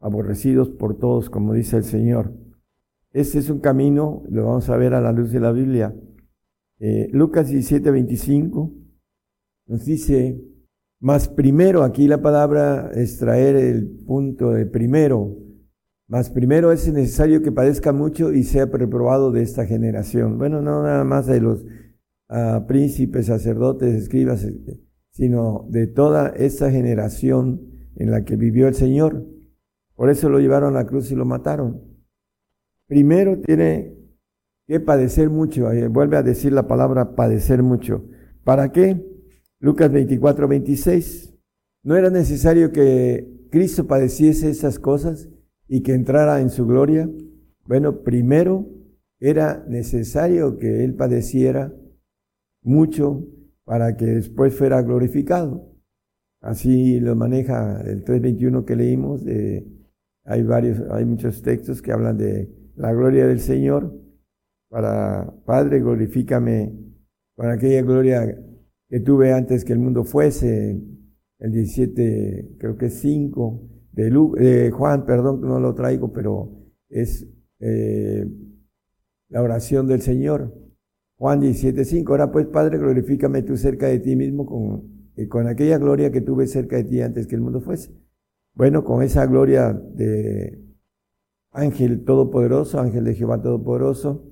aborrecidos por todos, como dice el Señor. Este es un camino, lo vamos a ver a la luz de la Biblia. Lucas 17, 25 nos dice, más primero, aquí la palabra extraer el punto de primero, más primero es necesario que padezca mucho y sea reprobado de esta generación. Bueno, no nada más de los ah, príncipes, sacerdotes, escribas, eh, sino de toda esta generación en la que vivió el Señor. Por eso lo llevaron a la cruz y lo mataron. Primero tiene que padecer mucho. Vuelve a decir la palabra padecer mucho. ¿Para qué? Lucas 24, 26. ¿No era necesario que Cristo padeciese esas cosas y que entrara en su gloria? Bueno, primero era necesario que Él padeciera mucho para que después fuera glorificado. Así lo maneja el 3.21 que leímos. hay varios, hay muchos textos que hablan de la gloria del Señor. Para Padre, glorifícame con aquella gloria que tuve antes que el mundo fuese, el 17, creo que es 5, de, Juan, perdón, no lo traigo, pero es eh, la oración del Señor. Juan 17, 5, ahora pues Padre, glorifícame tú cerca de ti mismo con, eh, con aquella gloria que tuve cerca de ti antes que el mundo fuese. Bueno, con esa gloria de ángel todopoderoso, ángel de Jehová todopoderoso,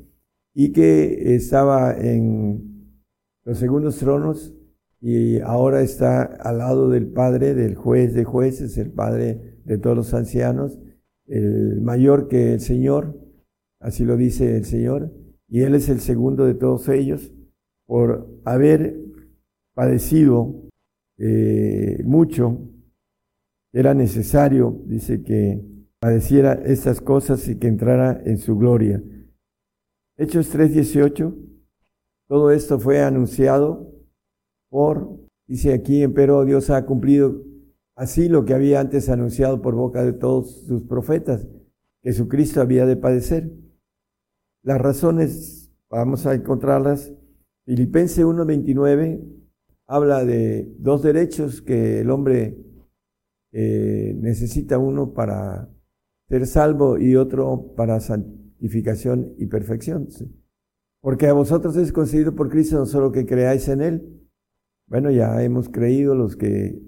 y que estaba en los segundos tronos y ahora está al lado del Padre, del juez de jueces, el Padre de todos los ancianos, el mayor que el Señor, así lo dice el Señor, y Él es el segundo de todos ellos, por haber padecido eh, mucho, era necesario, dice que padeciera estas cosas y que entrara en su gloria. Hechos 3:18 todo esto fue anunciado por, dice aquí, pero Dios ha cumplido así lo que había antes anunciado por boca de todos sus profetas, Jesucristo había de padecer. Las razones, vamos a encontrarlas. Filipenses 1.29 habla de dos derechos que el hombre eh, necesita, uno para ser salvo y otro para santificación y perfección. Porque a vosotros es concedido por Cristo no solo que creáis en Él. Bueno, ya hemos creído los que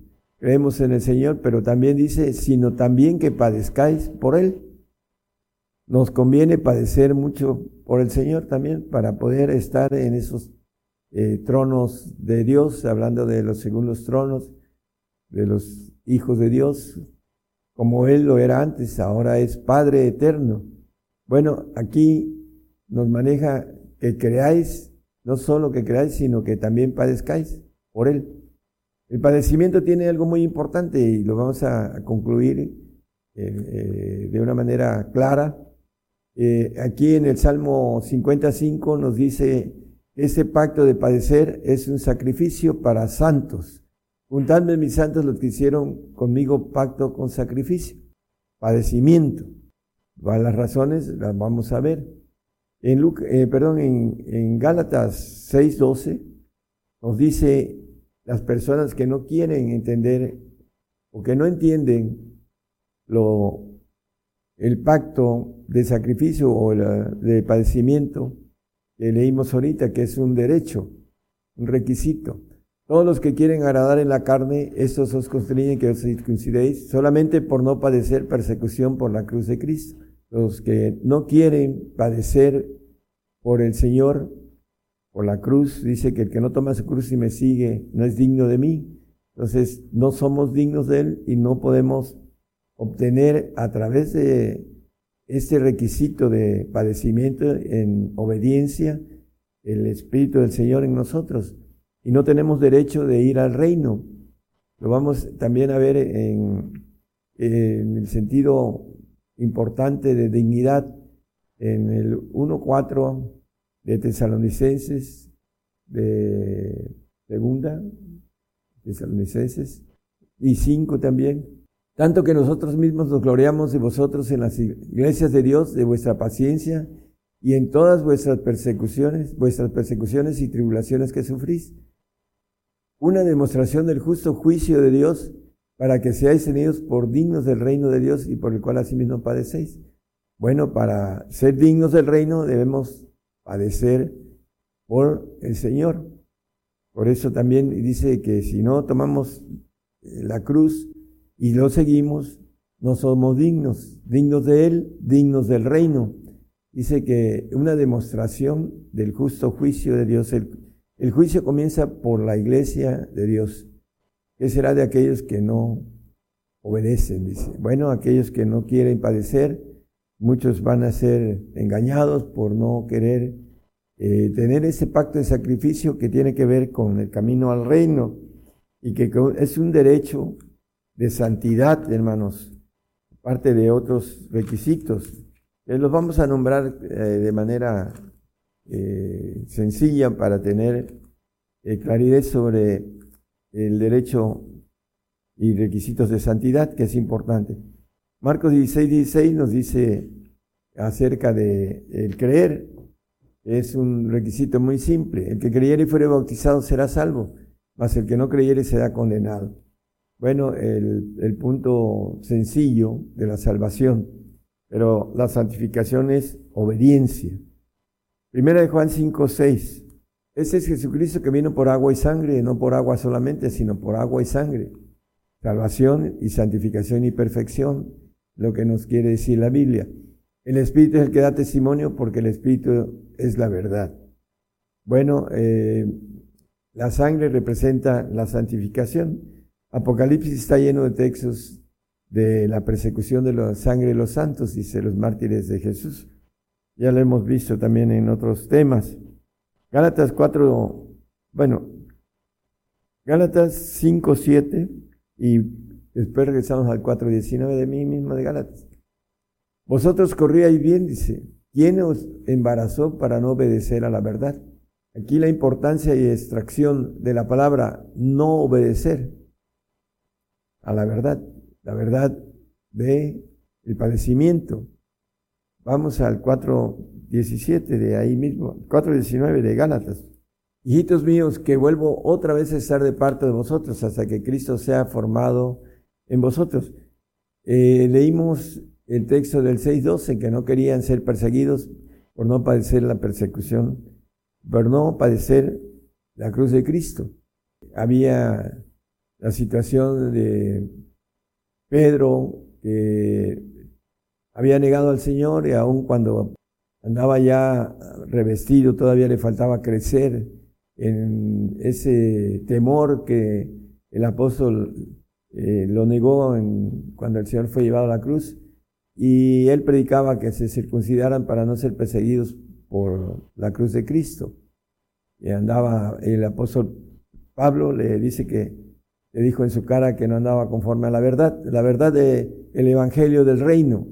creemos en el Señor, pero también dice, sino también que padezcáis por Él. Nos conviene padecer mucho por el Señor también para poder estar en esos eh, tronos de Dios, hablando de los segundos tronos, de los hijos de Dios, como Él lo era antes, ahora es Padre eterno. Bueno, aquí nos maneja que creáis, no solo que creáis, sino que también padezcáis por Él. El padecimiento tiene algo muy importante y lo vamos a, concluir eh, eh, de una manera clara. Eh, aquí en el Salmo 55 nos dice, ese pacto de padecer es un sacrificio para santos. Juntadme mis santos los que hicieron conmigo pacto con sacrificio, padecimiento. Las razones las vamos a ver. En, eh, perdón, en, en Gálatas 6:12 nos dice las personas que no quieren entender o que no entienden lo, el pacto de sacrificio o de padecimiento que leímos ahorita, que es un derecho, un requisito. Todos los que quieren agradar en la carne, estos os constriñen que os circuncidéis solamente por no padecer persecución por la cruz de Cristo los que no quieren padecer por el Señor, por la cruz, dice que el que no toma su cruz y me sigue no es digno de mí. Entonces, no somos dignos de Él y no podemos obtener a través de este requisito de padecimiento en obediencia el Espíritu del Señor en nosotros. Y no tenemos derecho de ir al reino. Lo vamos también a ver en en el sentido importante de dignidad, en el 1.4 de Tesalonicenses, de segunda, Tesalonicenses, y 5 también. Tanto que nosotros mismos nos gloriamos de vosotros en las iglesias de Dios, de vuestra paciencia y en todas vuestras persecuciones, vuestras persecuciones y tribulaciones que sufrís. Una demostración del justo juicio de Dios para que seáis tenidos por dignos del reino de Dios y por el cual asimismo padecéis. Bueno, para ser dignos del reino debemos padecer por el Señor. Por eso también dice que si no tomamos eh, la cruz y lo seguimos, no somos dignos, dignos de Él, dignos del reino. Dice que una demostración del justo juicio de Dios, el, el juicio comienza por la iglesia de Dios. ¿Qué será de aquellos que no obedecen? Dice, bueno, aquellos que no quieren padecer, muchos van a ser engañados por no querer eh, tener ese pacto de sacrificio que tiene que ver con el camino al reino y que es un derecho de santidad, hermanos, parte de otros requisitos. Eh, los vamos a nombrar eh, de manera sencilla para tener claridad sobre el derecho y requisitos de santidad, que es importante. Marcos 16, 16 nos dice acerca de el creer. Es un requisito muy simple. El que creyere y fuere bautizado será salvo, mas el que no creyere será condenado. Bueno, el, punto sencillo de la salvación, pero la santificación es obediencia. Primera de Juan 5, 6. Ese es Jesucristo que vino por agua y sangre, no por agua solamente, sino por agua y sangre. Salvación y santificación y perfección, lo que nos quiere decir la Biblia. El Espíritu es el que da testimonio porque el Espíritu es la verdad. Bueno, eh, la sangre representa la santificación. Apocalipsis está lleno de textos de la persecución de la sangre de los santos, dice los mártires de Jesús. Ya lo hemos visto también en otros temas. Gálatas 4, bueno, Gálatas 5, 7 y después regresamos al 4, 19 de mí mismo de Gálatas. Vosotros corríais bien, dice. ¿Quién os embarazó para no obedecer a la verdad? Aquí la importancia y extracción de la palabra no obedecer a la verdad, la verdad de el padecimiento. Vamos al 4.17 de ahí mismo, 4.19 de Gálatas. Hijitos míos, que vuelvo otra vez a estar de parte de vosotros hasta que Cristo sea formado en vosotros. Eh, leímos el texto del 6.12, que no querían ser perseguidos por no padecer la persecución, por no padecer la cruz de Cristo. Había la situación de Pedro, que había negado al Señor y aun cuando andaba ya revestido, todavía le faltaba crecer en ese temor que el apóstol eh, lo negó cuando el Señor fue llevado a la cruz y él predicaba que se circuncidaran para no ser perseguidos por la cruz de Cristo. Y andaba, el apóstol Pablo le dice que le dijo en su cara que no andaba conforme a la verdad, la verdad del el evangelio del reino,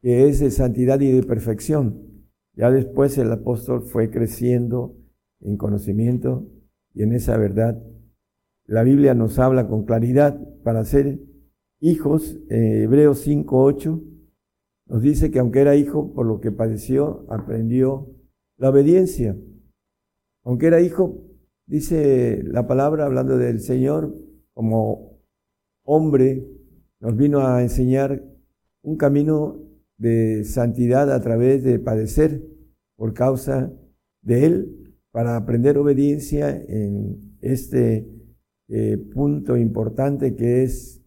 que es de santidad y de perfección. Ya después el apóstol fue creciendo en conocimiento y en esa verdad. La Biblia nos habla con claridad para ser hijos, eh, Hebreos 5.8 nos dice que aunque era hijo, por lo que padeció, aprendió la obediencia. Aunque era hijo, dice la palabra hablando del Señor, como hombre, nos vino a enseñar un camino de santidad a través de padecer por causa de Él, para aprender obediencia en este eh, punto importante que es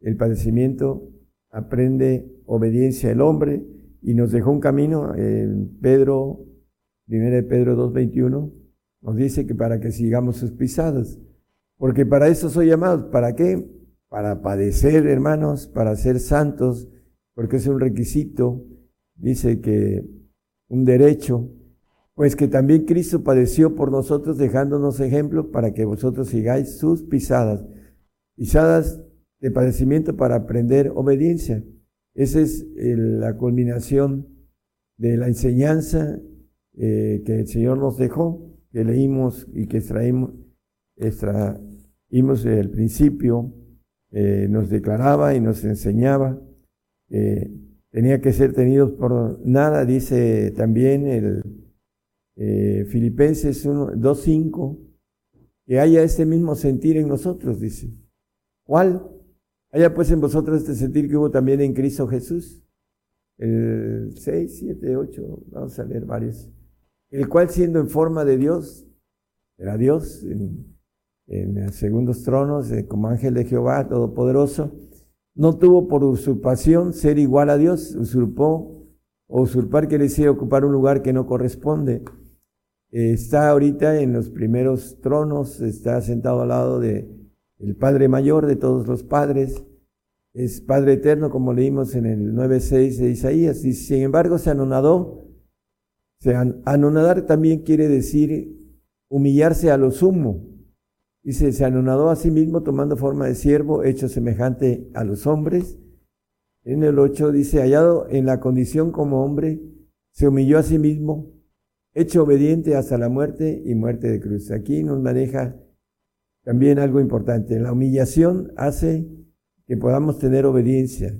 el padecimiento, aprende obediencia el hombre y nos dejó un camino, en Pedro, 1 Pedro 2.21, nos dice que para que sigamos sus pisadas. Porque para eso soy llamado. ¿Para qué? Para padecer, hermanos, para ser santos, porque es un requisito, dice que un derecho, pues que también Cristo padeció por nosotros dejándonos ejemplo para que vosotros sigáis sus pisadas. Pisadas de padecimiento para aprender obediencia. Esa es la culminación de la enseñanza eh, que el Señor nos dejó, que leímos y que extraímos, extraímos el principio, eh, nos declaraba y nos enseñaba. tenía que ser tenidos por nada, dice también el eh, Filipenses 2.5, que haya este mismo sentir en nosotros, dice. ¿Cuál? Haya pues en vosotros este sentir que hubo también en Cristo Jesús. El 6, 7, 8, vamos a leer varios. El cual siendo en forma de Dios, era Dios en, en segundos tronos, eh, como ángel de Jehová, todopoderoso, no tuvo por usurpación ser igual a Dios, usurpó, o usurpar quiere decir ocupar un lugar que no corresponde está ahorita en los primeros tronos, está sentado al lado de el Padre Mayor de todos los padres, es Padre Eterno, como leímos en el 9.6 de Isaías, y sin embargo se anonadó. Se anonadar también quiere decir humillarse a lo sumo. Dice, se anonadó a sí mismo tomando forma de siervo, hecho semejante a los hombres. En el 8 dice, hallado en la condición como hombre, se humilló a sí mismo, hecho obediente hasta la muerte y muerte de cruz. Aquí nos maneja también algo importante. La humillación hace que podamos tener obediencia.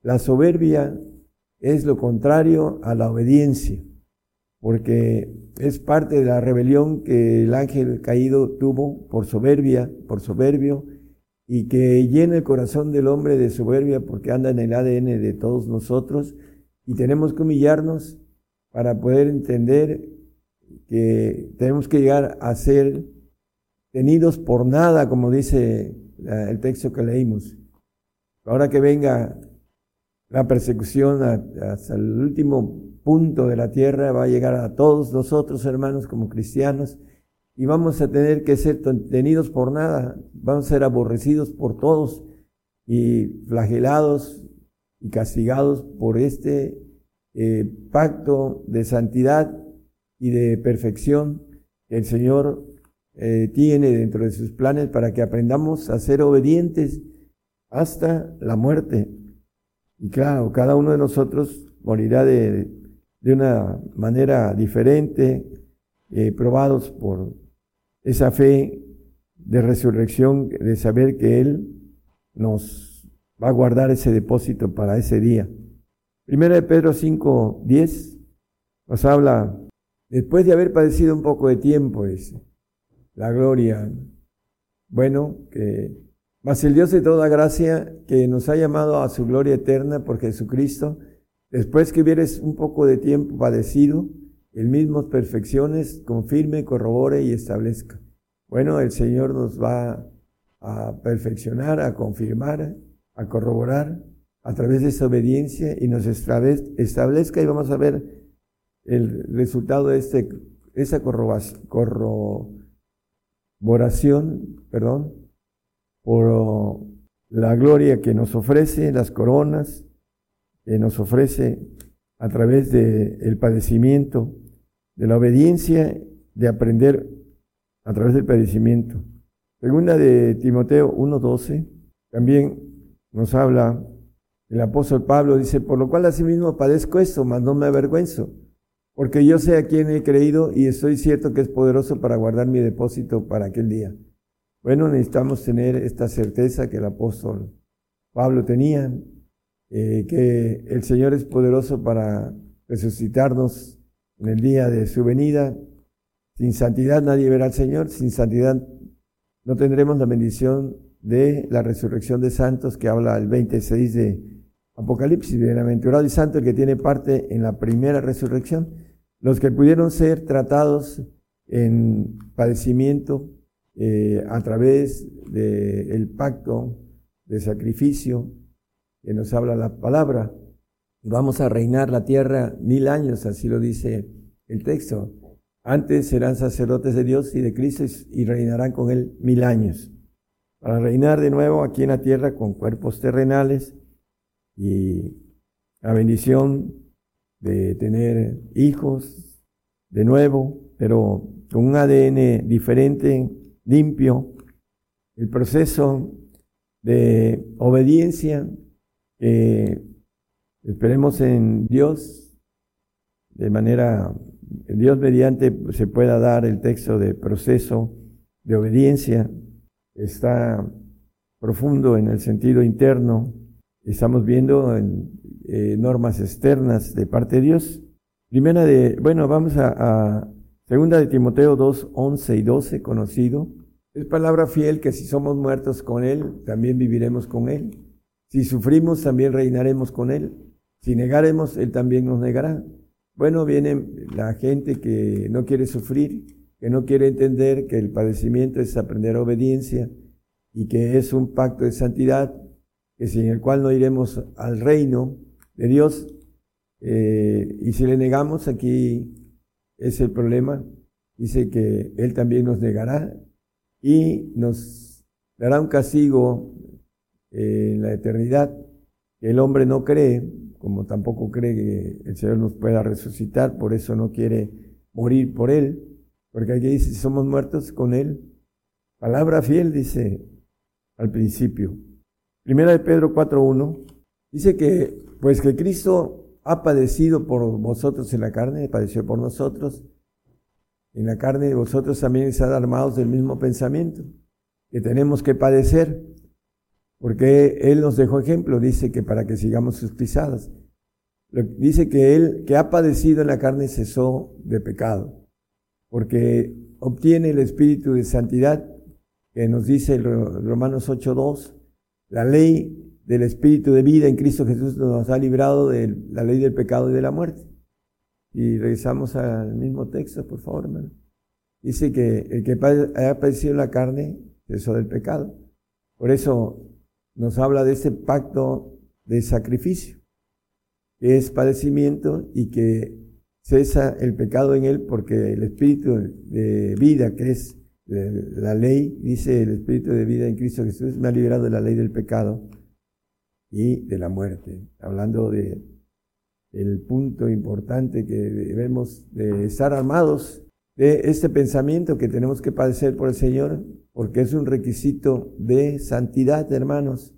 La soberbia es lo contrario a la obediencia, porque es parte de la rebelión que el ángel caído tuvo por soberbia, por soberbio, y que llena el corazón del hombre de soberbia porque anda en el ADN de todos nosotros y tenemos que humillarnos para poder entender que tenemos que llegar a ser tenidos por nada, como dice el texto que leímos. Ahora que venga la persecución hasta el último punto de la tierra, va a llegar a todos nosotros, hermanos, como cristianos, y vamos a tener que ser tenidos por nada, vamos a ser aborrecidos por todos y flagelados y castigados por este eh, pacto de santidad y de perfección que el Señor eh, tiene dentro de sus planes para que aprendamos a ser obedientes hasta la muerte. Y claro, cada uno de nosotros morirá de, de una manera diferente, eh, probados por esa fe de resurrección, de saber que Él nos va a guardar ese depósito para ese día. Primera de Pedro 5, 10 nos habla Después de haber padecido un poco de tiempo, es la gloria. Bueno, que mas el Dios de toda gracia, que nos ha llamado a su gloria eterna por Jesucristo, después que hubieres un poco de tiempo padecido, el mismo perfecciones, confirme, corrobore y establezca. Bueno, el Señor nos va a perfeccionar, a confirmar, a corroborar a través de esa obediencia y nos establezca y vamos a ver el resultado de este, esa corroboración, perdón, por la gloria que nos ofrece, las coronas que nos ofrece a través del padecimiento, de la obediencia, de aprender a través del padecimiento. Segunda de Timoteo 1.12, también nos habla el apóstol Pablo, dice, por lo cual asimismo padezco esto, mas no me avergüenzo porque yo sé a quién he creído y estoy cierto que es poderoso para guardar mi depósito para aquel día. Bueno, necesitamos tener esta certeza que el apóstol Pablo tenía, eh, que el Señor es poderoso para resucitarnos en el día de su venida. Sin santidad nadie verá al Señor, sin santidad no tendremos la bendición de la resurrección de santos que habla el 26 de Apocalipsis, bienaventurado y santo el que tiene parte en la primera resurrección, los que pudieron ser tratados en padecimiento eh, a través del pacto de sacrificio que nos habla la palabra. Vamos a reinar la tierra mil años, así lo dice el texto. Antes serán sacerdotes de Dios y de Cristo y reinarán con Él mil años. Para reinar de nuevo aquí en la tierra con cuerpos terrenales, y la bendición de tener hijos de nuevo, pero con un ADN diferente, limpio. El proceso de obediencia, esperemos en Dios, de manera, Dios mediante se pueda dar el texto de proceso de obediencia, está profundo en el sentido interno, estamos viendo en, eh, normas externas de parte de Dios. Primera de, bueno, vamos a, a segunda de Timoteo 2, 11 y 12, conocido. Es palabra fiel que si somos muertos con Él, también viviremos con Él. Si sufrimos, también reinaremos con Él. Si negaremos, Él también nos negará. Bueno, viene la gente que no quiere sufrir, que no quiere entender que el padecimiento es aprender obediencia y que es un pacto de santidad, que sin el cual no iremos al reino de Dios. Eh, y si le negamos, aquí es el problema. Dice que Él también nos negará y nos dará un castigo eh, en la eternidad que el hombre no cree, como tampoco cree que el Señor nos pueda resucitar, por eso no quiere morir por Él, porque aquí dice, somos muertos con Él. Palabra fiel, dice al principio. Primera de Pedro 4.1, dice que, pues que Cristo ha padecido por vosotros en la carne, padeció por nosotros, en la carne de vosotros también están armados del mismo pensamiento, que tenemos que padecer, porque Él nos dejó ejemplo, dice que para que sigamos sus pisadas. Dice que Él, que ha padecido en la carne, cesó de pecado, porque obtiene el espíritu de santidad, que nos dice Romanos 8.2, la ley del espíritu de vida en Cristo Jesús nos ha librado de la ley del pecado y de la muerte. Y regresamos al mismo texto, por favor, hermano. Dice que el que haya padecido la carne, eso del pecado. Por eso nos habla de ese pacto de sacrificio, que es padecimiento y que cesa el pecado en él porque el espíritu de vida, que es la ley, dice el espíritu de vida en Cristo Jesús, me ha liberado de la ley del pecado y de la muerte. Hablando de el punto importante que debemos de estar armados de este pensamiento que tenemos que padecer por el Señor, porque es un requisito de santidad, hermanos.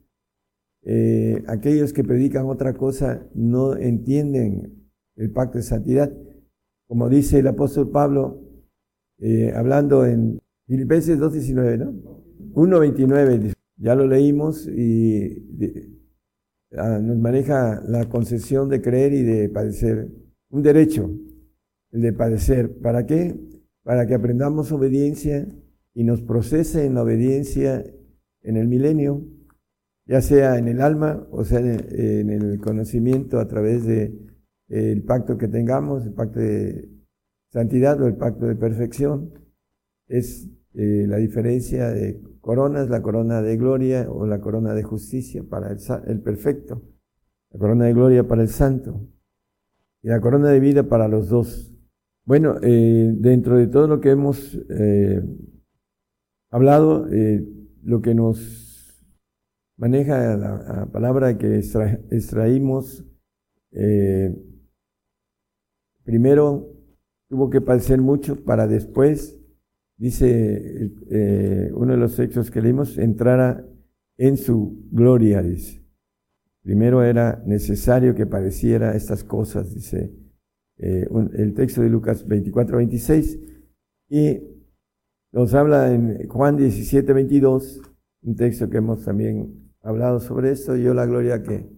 Eh, aquellos que predican otra cosa no entienden el pacto de santidad. Como dice el apóstol Pablo, eh, hablando en Filipenses 2.19, ¿no? 1.29, ya lo leímos y Ah, nos maneja la concesión de creer y de padecer. Un derecho, el de padecer. ¿Para qué? Para que aprendamos obediencia y nos procese en la obediencia en el milenio, ya sea en el alma o sea en el conocimiento a través de el pacto que tengamos, el pacto de santidad o el pacto de perfección. Es eh, la diferencia de coronas, la corona de gloria o la corona de justicia para el, perfecto, la corona de gloria para el santo y la corona de vida para los dos. Bueno, eh, dentro de todo lo que hemos eh, hablado, eh, lo que nos maneja la, palabra que extraímos, primero tuvo que padecer mucho para después dice eh, uno de los textos que leímos, entrara en su gloria, dice. Primero era necesario que padeciera estas cosas, dice eh, el texto de Lucas 24, 26. Y nos habla en Juan 17, 22, un texto que hemos también hablado sobre esto. Yo la gloria que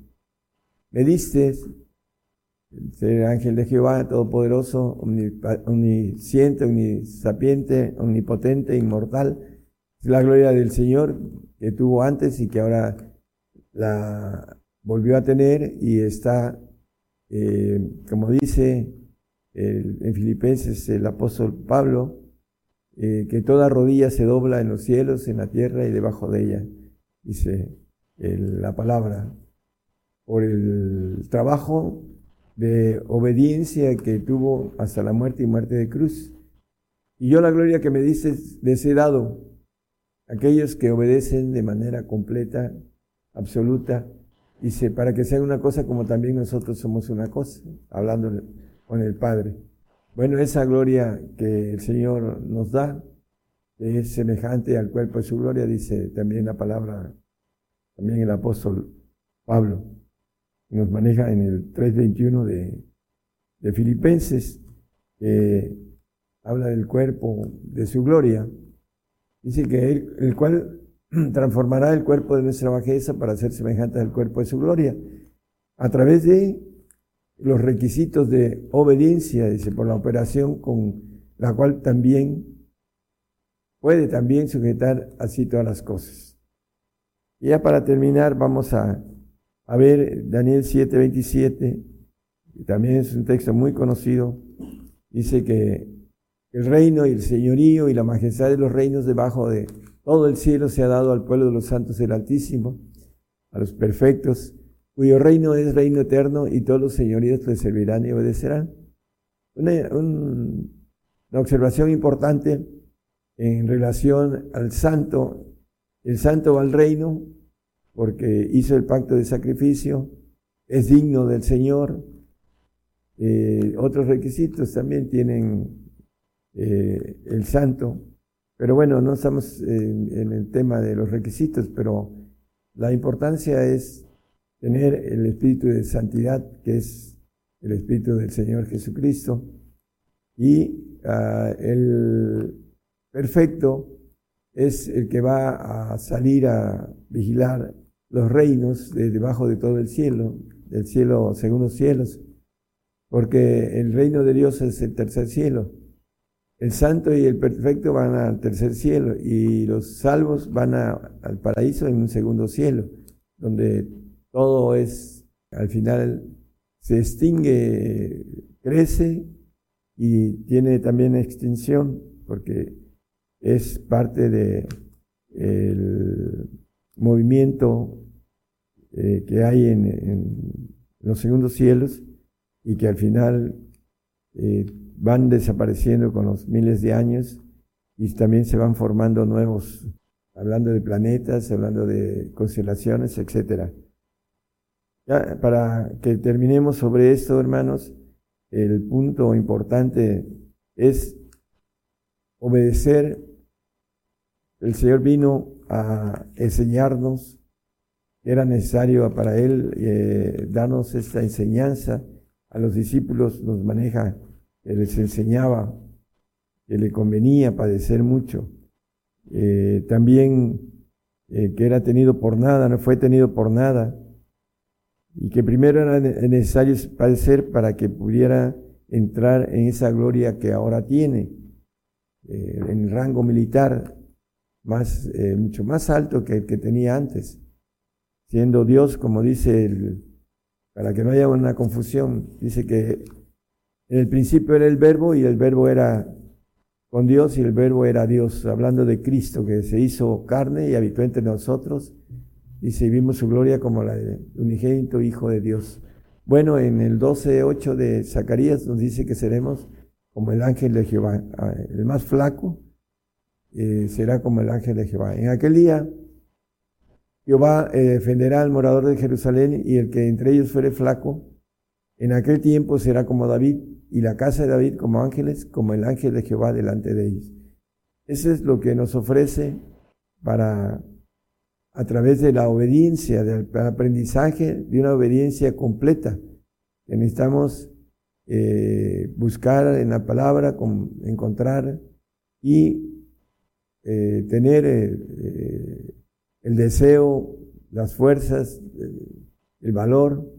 me diste, ser ángel de Jehová, todopoderoso, omnisciente, omnisapiente, omnipotente, inmortal. Es la gloria del Señor que tuvo antes y que ahora la volvió a tener y está, eh, como dice en Filipenses el apóstol Pablo, eh, que toda rodilla se dobla en los cielos, en la tierra y debajo de ella, dice la palabra, por el trabajo de obediencia que tuvo hasta la muerte y muerte de cruz. Y yo la gloria que me dices de ese dado, aquellos que obedecen de manera completa, absoluta, dice, para que sean una cosa como también nosotros somos una cosa, hablando con el Padre. Bueno, esa gloria que el Señor nos da es semejante al cuerpo de su gloria, dice también la palabra también el apóstol Pablo. Nos maneja en el 3.21 de, de Filipenses, que habla del cuerpo de su gloria. Dice que él, el cual transformará el cuerpo de nuestra bajeza para ser semejante al cuerpo de su gloria, a través de los requisitos de obediencia, dice, por la operación con la cual también puede también sujetar así todas las cosas. Y ya para terminar vamos a, a ver Daniel 7:27, y también es un texto muy conocido, dice que el reino y el señorío y la majestad de los reinos debajo de todo el cielo se ha dado al pueblo de los santos del Altísimo, a los perfectos, cuyo reino es reino eterno y todos los señoríos le servirán y obedecerán. Una, una observación importante en relación al santo. El santo va al reino porque hizo el pacto de sacrificio, es digno del Señor. Eh, otros requisitos también tienen eh, el santo. Pero bueno, no estamos en, el tema de los requisitos, pero la importancia es tener el espíritu de santidad, que es el espíritu del Señor Jesucristo, y uh, el perfecto es el que va a salir a vigilar los reinos de debajo de todo el cielo, del cielo según los cielos, porque el reino de Dios es el tercer cielo. El santo y el perfecto van al tercer cielo y los salvos van al paraíso en un segundo cielo, donde todo es, al final, se extingue, crece y tiene también extinción, porque es parte de el movimiento eh, que hay en, los segundos cielos y que al final eh, van desapareciendo con los miles de años y también se van formando nuevos, hablando de planetas, hablando de constelaciones, etcétera. Ya, para que terminemos sobre esto, hermanos, el punto importante es obedecer. El Señor vino a enseñarnos, era necesario para Él eh, darnos esta enseñanza. A los discípulos nos maneja, les enseñaba que le convenía padecer mucho. Eh, también eh, que era tenido por nada, no fue tenido por nada y que primero era necesario padecer para que pudiera entrar en esa gloria que ahora tiene, en rango militar más, mucho más alto que el que tenía antes, siendo Dios, como dice, el, para que no haya una confusión, dice que en el principio era el verbo y el verbo era con Dios y el verbo era Dios, hablando de Cristo que se hizo carne y habitó entre nosotros Dice, vimos su gloria como la de unigénito Hijo de Dios. Bueno, en el 12.8 de Zacarías nos dice que seremos como el ángel de Jehová. Ah, el más flaco eh, será como el ángel de Jehová. En aquel día Jehová eh, defenderá al morador de Jerusalén y el que entre ellos fuere flaco, en aquel tiempo será como David y la casa de David como ángeles, como el ángel de Jehová delante de ellos. Eso es lo que nos ofrece para a través de la obediencia, del aprendizaje de una obediencia completa. Necesitamos eh, buscar en la palabra, encontrar y eh, tener eh, el deseo, las fuerzas, el valor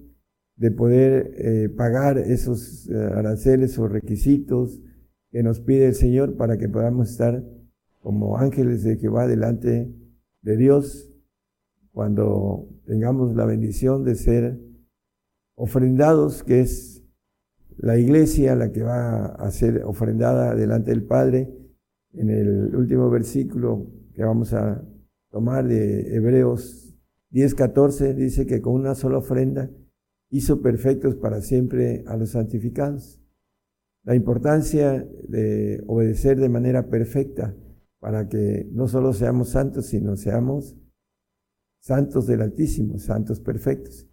de poder pagar esos aranceles o requisitos que nos pide el Señor para que podamos estar como ángeles de Jehová delante de Dios cuando tengamos la bendición de ser ofrendados, que es la iglesia la que va a ser ofrendada delante del Padre, en el último versículo que vamos a tomar de Hebreos 10:14, dice que con una sola ofrenda hizo perfectos para siempre a los santificados. La importancia de obedecer de manera perfecta para que no solo seamos santos, sino seamos santos del Altísimo, santos perfectos.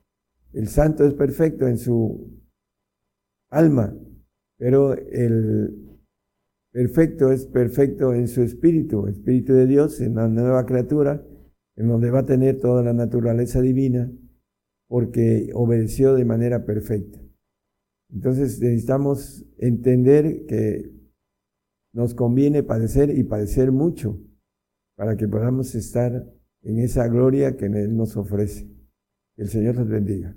El santo es perfecto en su alma, pero el perfecto es perfecto en su espíritu, espíritu de Dios, en la nueva criatura, en donde va a tener toda la naturaleza divina, porque obedeció de manera perfecta. Entonces necesitamos entender que nos conviene padecer y padecer mucho para que podamos estar en esa gloria que Él nos ofrece. Que el Señor nos bendiga.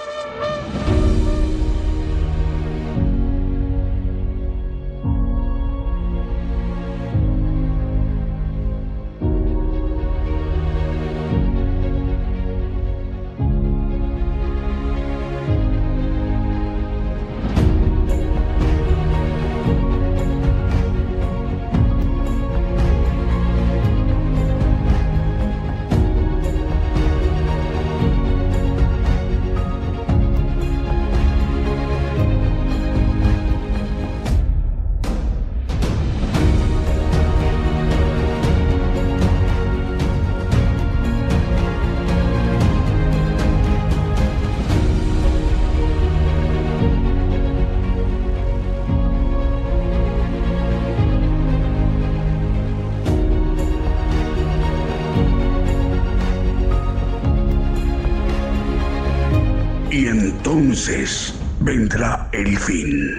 Fin.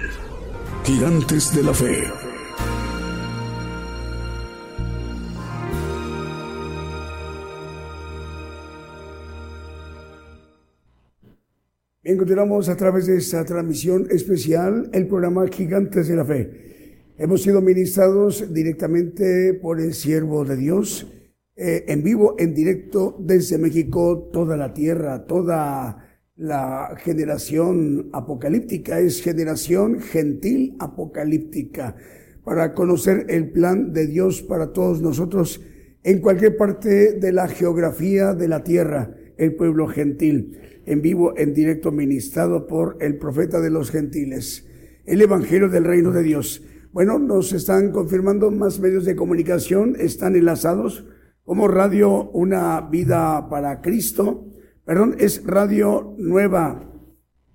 Gigantes de la Fe. Bien, continuamos a través de esta transmisión especial, el programa Gigantes de la Fe. Hemos sido ministrados directamente por el siervo de Dios, eh, en vivo, en directo desde México, toda la tierra, toda la generación apocalíptica es generación gentil apocalíptica. Para conocer el plan de Dios para todos nosotros en cualquier parte de la geografía de la tierra, el pueblo gentil, en vivo, en directo, ministrado por el profeta de los gentiles, el Evangelio del Reino de Dios. Bueno, nos están confirmando más medios de comunicación, están enlazados como Radio Una Vida para Cristo, perdón, es Radio Nueva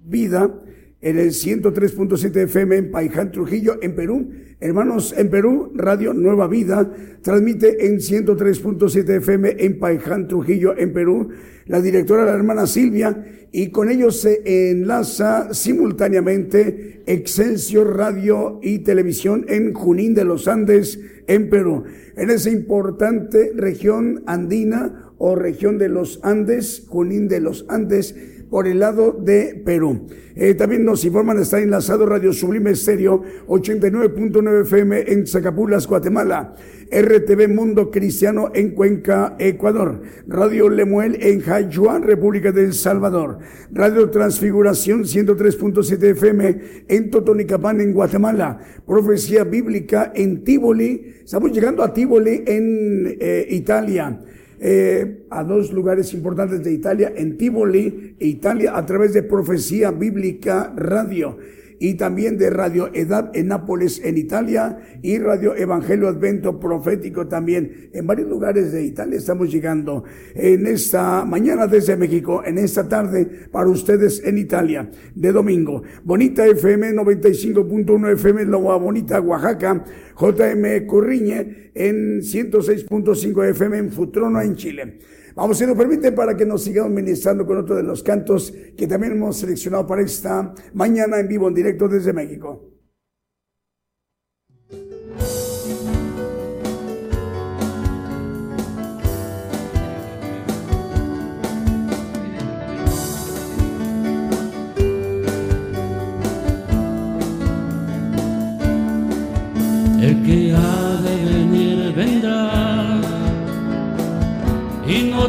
Vida en el 103.7 FM en Paiján, Trujillo, en Perú. Hermanos, en Perú, Radio Nueva Vida transmite en 103.7 FM en Paiján, Trujillo, en Perú. La directora, la hermana Silvia, y con ellos se enlaza simultáneamente Excelsior Radio y Televisión en Junín de los Andes, en Perú. En esa importante región andina o región de los Andes, Junín de los Andes, por el lado de Perú. Eh, también nos informan, está enlazado Radio Sublime Estéreo 89.9 FM en Zacapulas, Guatemala. RTV Mundo Cristiano en Cuenca, Ecuador. Radio Lemuel en Jayuan, República del Salvador. Radio Transfiguración 103.7 FM en Totonicapán, en Guatemala. Profecía Bíblica en Tívoli. Estamos llegando a Tívoli en eh, Italia. Eh, a dos lugares importantes de Italia, en Tivoli, Italia, a través de Profecía Bíblica Radio y también de Radio Edad en Nápoles, en Italia, y Radio Evangelio Advento Profético también. En varios lugares de Italia estamos llegando en esta mañana desde México, en esta tarde para ustedes en Italia, de domingo. Bonita FM 95.1 FM, Loa Bonita, Oaxaca, JM Corriñe en 106.5 FM en Futrono, en Chile. Vamos, si nos permite, para que nos sigamos ministrando con otro de los cantos que también hemos seleccionado para esta mañana en vivo, en directo desde México.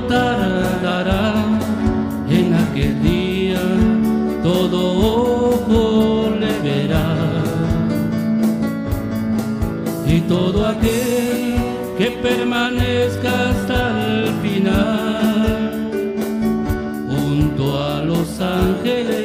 Tardará en aquel día todo ojo le verá. Y todo aquel que permanezca hasta el final junto a los ángeles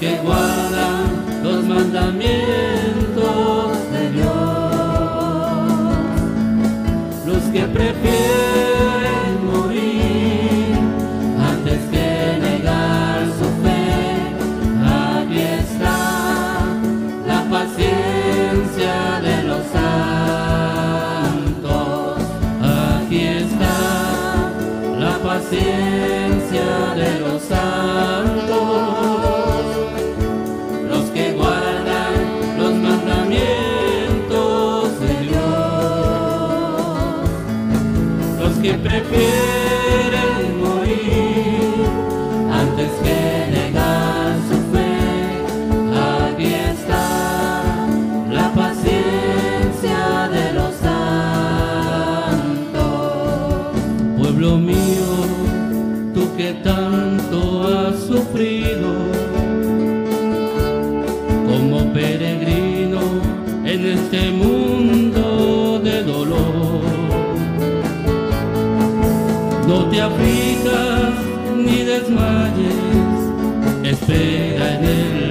que guardan los mandamientos de Dios, los que prefieren morir antes que negar su fe. Aquí está la paciencia de los santos, aquí está la paciencia. Mundo de dolor. No te aflijas ni desmayes, espera en el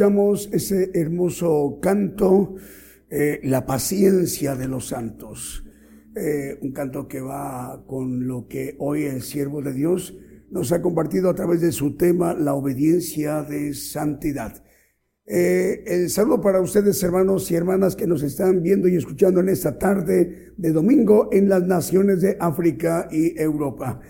escuchamos ese hermoso canto, eh, La paciencia de los santos. Eh, un canto que va con lo que hoy el siervo de Dios nos ha compartido a través de su tema, la obediencia de santidad. Eh, el saludo para ustedes, hermanos y hermanas que nos están viendo y escuchando en esta tarde de domingo en las naciones de África y Europa.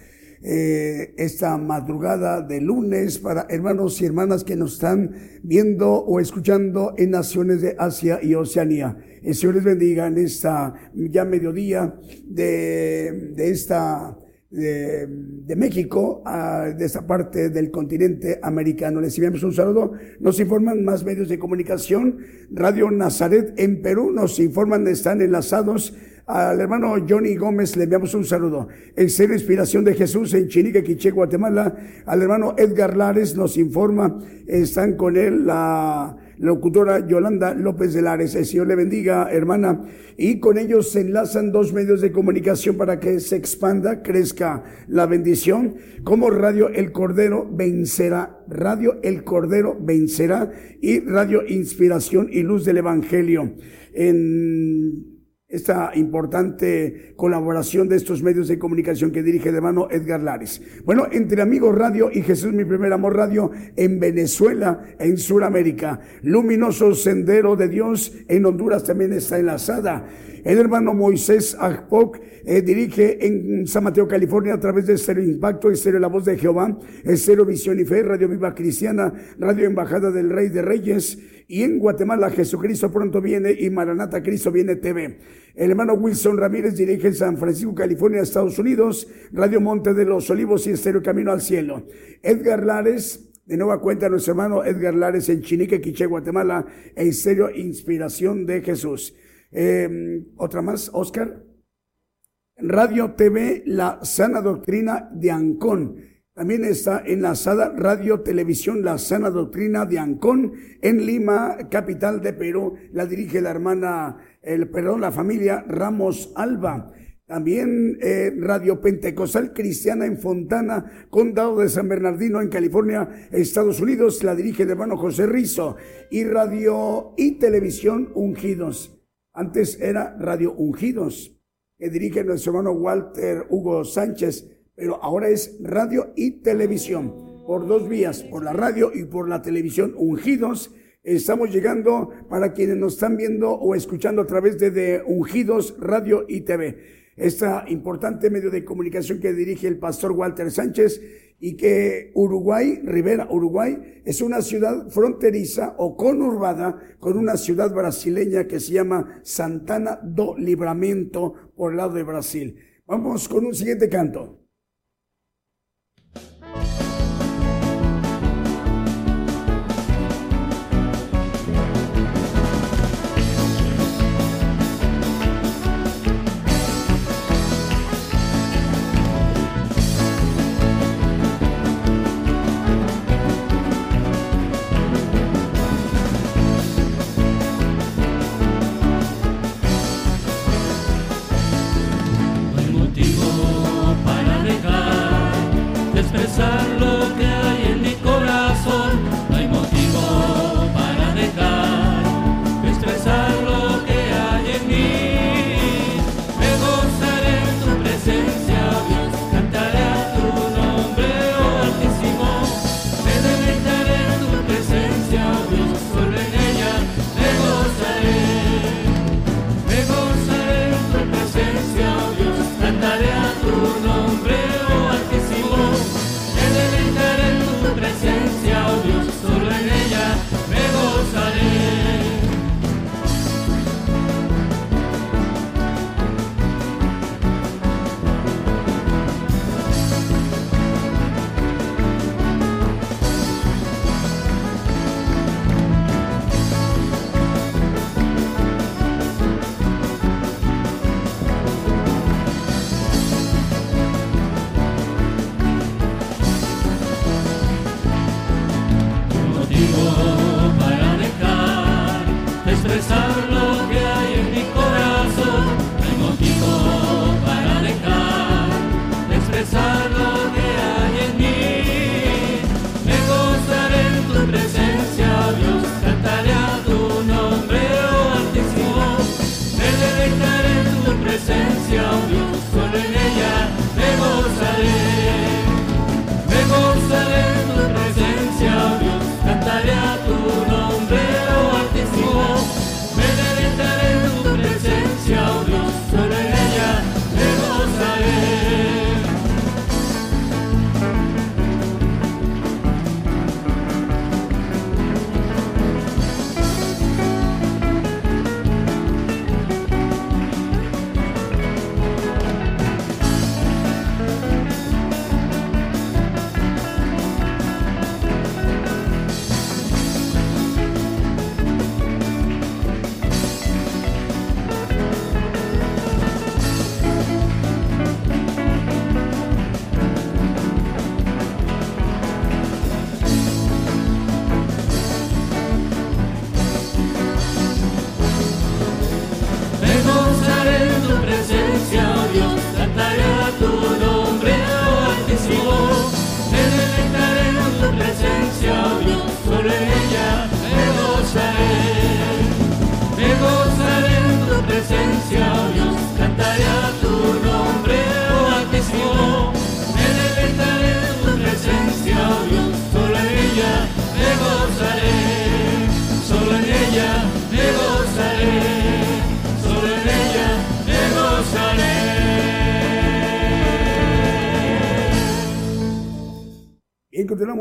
Eh, esta madrugada de lunes para hermanos y hermanas que nos están viendo o escuchando en naciones de Asia y Oceanía. El Señor les bendiga en esta ya mediodía de, de esta de, de México, a, de esta parte del continente americano. Les enviamos un saludo. Nos informan más medios de comunicación. Radio Nazaret en Perú nos informan, están enlazados Al hermano Johnny Gómez le enviamos un saludo. El Ser Inspiración de Jesús en Chinique, Quiché, Guatemala. Al hermano Edgar Lares nos informa, están con él la locutora Yolanda López de Lares. El Señor le bendiga, hermana. Y con ellos se enlazan dos medios de comunicación para que se expanda, crezca la bendición, como Radio El Cordero Vencerá, Radio El Cordero Vencerá y Radio Inspiración y Luz del Evangelio. En esta importante colaboración de estos medios de comunicación que dirige el hermano Edgar Lares. Bueno, entre Amigos Radio y Jesús Mi Primer Amor Radio en Venezuela, en Sudamérica. Luminoso Sendero de Dios en Honduras también está enlazada. El hermano Moisés Agpoc eh, dirige en San Mateo, California, a través de Estéreo Impacto, Estéreo La Voz de Jehová, Estéreo Visión y Fe, Radio Viva Cristiana, Radio Embajada del Rey de Reyes, y en Guatemala, Jesucristo pronto viene y Maranata Cristo viene TV. El hermano Wilson Ramírez dirige en San Francisco, California, Estados Unidos, Radio Monte de los Olivos y Estéreo Camino al Cielo. Edgar Lares, de nueva cuenta nuestro hermano Edgar Lares en Chinique, Quiché, Guatemala, en serio Inspiración de Jesús. Em, otra más, Oscar. Radio TV, la sana doctrina de Ancón. También está enlazada Radio Televisión La Sana Doctrina de Ancón en Lima, capital de Perú. La dirige la hermana, el, perdón, la familia Ramos Alba. También eh, Radio Pentecostal Cristiana en Fontana, Condado de San Bernardino, en California, Estados Unidos. La dirige el hermano José Rizo. Y Radio y Televisión Ungidos. Antes era Radio Ungidos, que dirige nuestro hermano Walter Hugo Sánchez, pero ahora es radio y televisión, por dos vías, por la radio y por la televisión Ungidos. Estamos llegando para quienes nos están viendo o escuchando a través de, de Ungidos Radio y TV. Este importante medio de comunicación que dirige el pastor Walter Sánchez y que Uruguay, Rivera, Uruguay, es una ciudad fronteriza o conurbada con una ciudad brasileña que se llama Santana do Libramento por el lado de Brasil. Vamos con un siguiente canto.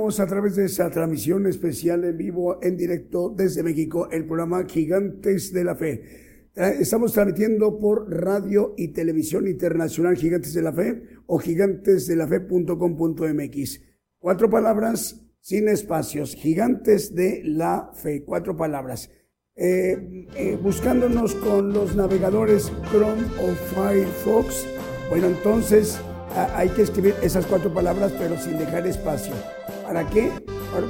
Continuamos a través de esa transmisión especial en vivo, en directo desde México, el programa Gigantes de la Fe. Estamos transmitiendo por radio y televisión internacional Gigantes de la Fe o gigantesdelafe.com.mx. Cuatro palabras sin espacios, Gigantes de la Fe, cuatro palabras. Eh, eh, buscándonos con los navegadores Chrome o Firefox, bueno, entonces hay que escribir esas cuatro palabras, pero sin dejar espacio. ¿Para qué?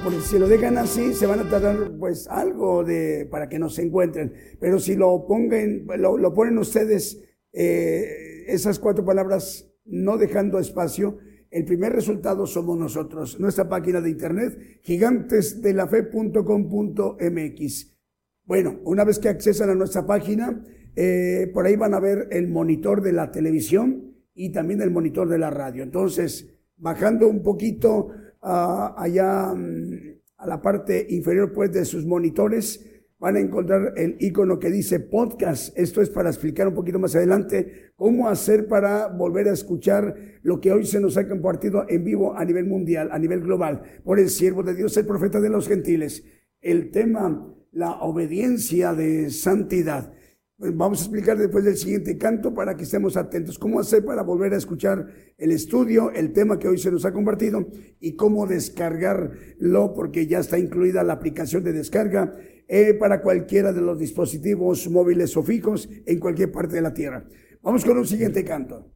Porque si lo dejan así, se van a tardar pues algo de, para que nos encuentren. Pero si lo pongan, lo, ponen ustedes, eh, esas cuatro palabras, no dejando espacio, el primer resultado somos nosotros. Nuestra página de internet, gigantesdelafe.com.mx. Bueno, una vez que accesan a nuestra página, eh, por ahí van a ver el monitor de la televisión y también el monitor de la radio. Entonces, bajando un poquito allá mm, a la parte inferior pues de sus monitores, van a encontrar el icono que dice podcast. Esto es para explicar un poquito más adelante cómo hacer para volver a escuchar lo que hoy se nos ha compartido en vivo a nivel mundial, a nivel global, por el siervo de Dios, el profeta de los gentiles. El tema, la obediencia de santidad. Pues vamos a explicar después del siguiente canto para que estemos atentos. Cómo hacer para volver a escuchar el estudio, el tema que hoy se nos ha compartido y cómo descargarlo, porque ya está incluida la aplicación de descarga eh, para cualquiera de los dispositivos móviles o fijos en cualquier parte de la Tierra. Vamos con un siguiente canto.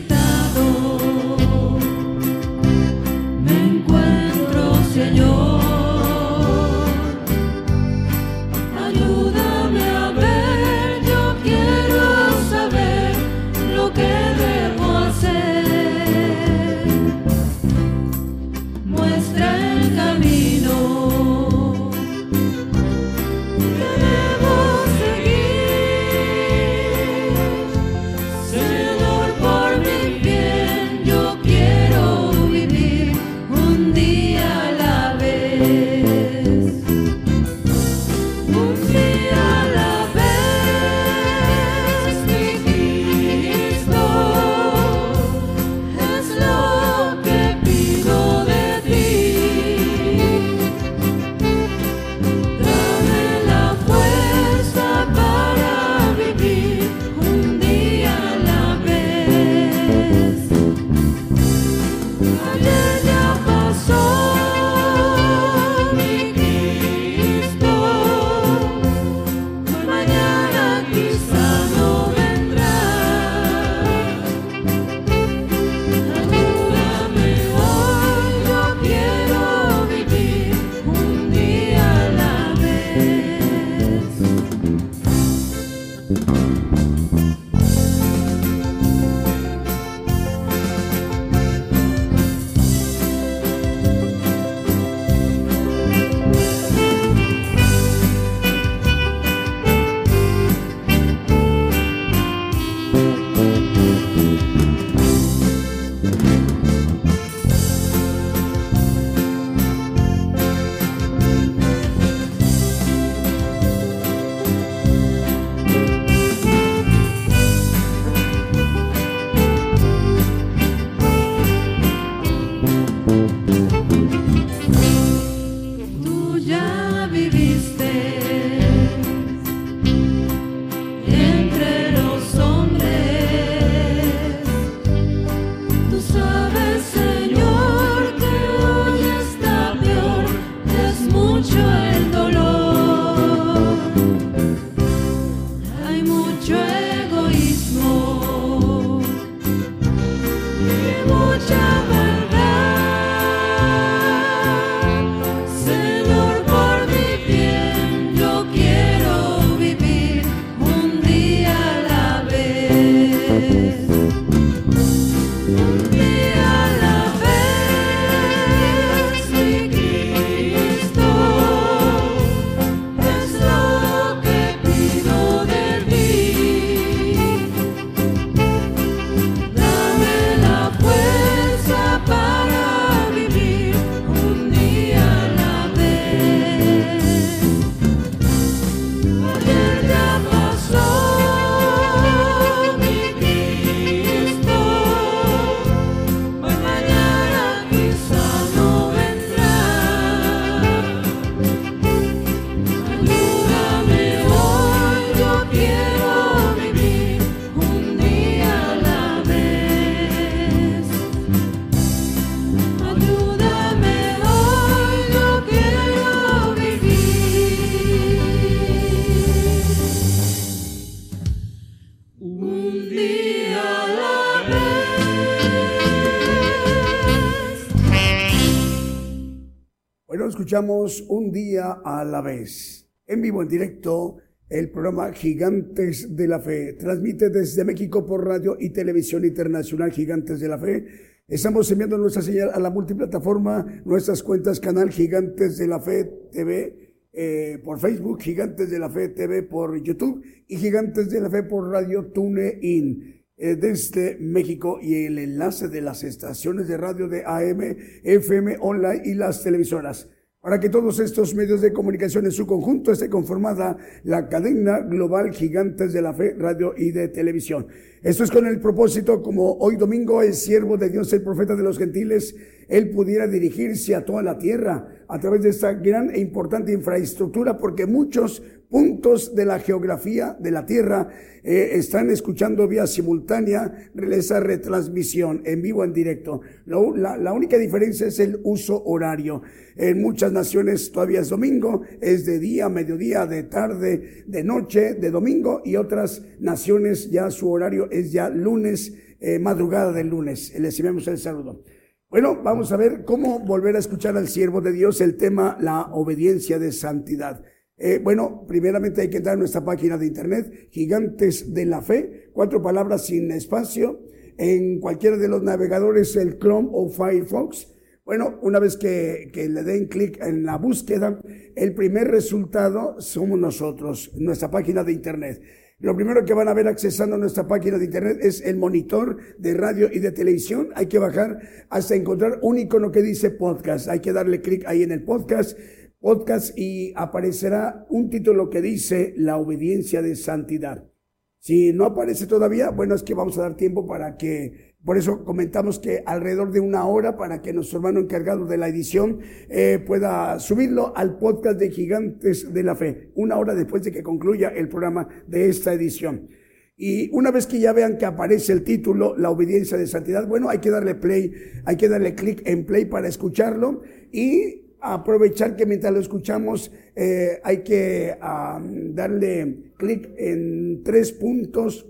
se. Escuchamos un día a la vez. En vivo, en directo, el programa Gigantes de la Fe. Transmite desde México por radio y televisión internacional Gigantes de la Fe. Estamos enviando nuestra señal a la multiplataforma, nuestras cuentas canal Gigantes de la Fe TV eh, por Facebook, Gigantes de la Fe TV por YouTube y Gigantes de la Fe por Radio TuneIn eh, desde México y el enlace de las estaciones de radio de AM, FM, online y las televisoras. Para que todos estos medios de comunicación en su conjunto esté conformada la cadena global Gigantes de la Fe, radio y de televisión. Esto es con el propósito, como hoy domingo es siervo de Dios, el profeta de los gentiles, él pudiera dirigirse a toda la tierra a través de esta gran e importante infraestructura, porque muchos puntos de la geografía de la Tierra eh, están escuchando vía simultánea esa retransmisión en vivo, en directo. la, la, única diferencia es el uso horario. En muchas naciones todavía es domingo, es de día, mediodía, de tarde, de noche, de domingo, y otras naciones ya su horario es ya lunes, eh, madrugada del lunes. Les enviamos el saludo. Bueno, vamos a ver cómo volver a escuchar al siervo de Dios el tema la obediencia de santidad. Eh, bueno, primeramente hay que entrar a nuestra página de internet, Gigantes de la Fe, cuatro palabras sin espacio, en cualquiera de los navegadores, el Chrome o Firefox. Bueno, una vez que, que le den clic en la búsqueda, el primer resultado somos nosotros, nuestra página de internet. Lo primero que van a ver accesando nuestra página de internet es el monitor de radio y de televisión. Hay que bajar hasta encontrar un icono que dice podcast. Hay que darle clic ahí en el podcast podcast y aparecerá un título que dice La obediencia de santidad. Si no aparece todavía, bueno, es que vamos a dar tiempo para que, por eso comentamos que alrededor de una hora para que nuestro hermano encargado de la edición eh, pueda subirlo al podcast de Gigantes de la Fe, una hora después de que concluya el programa de esta edición. Y una vez que ya vean que aparece el título, la obediencia de santidad, bueno, hay que darle play, hay que darle clic en play para escucharlo y aprovechar que mientras lo escuchamos eh, hay que darle clic en tres puntos.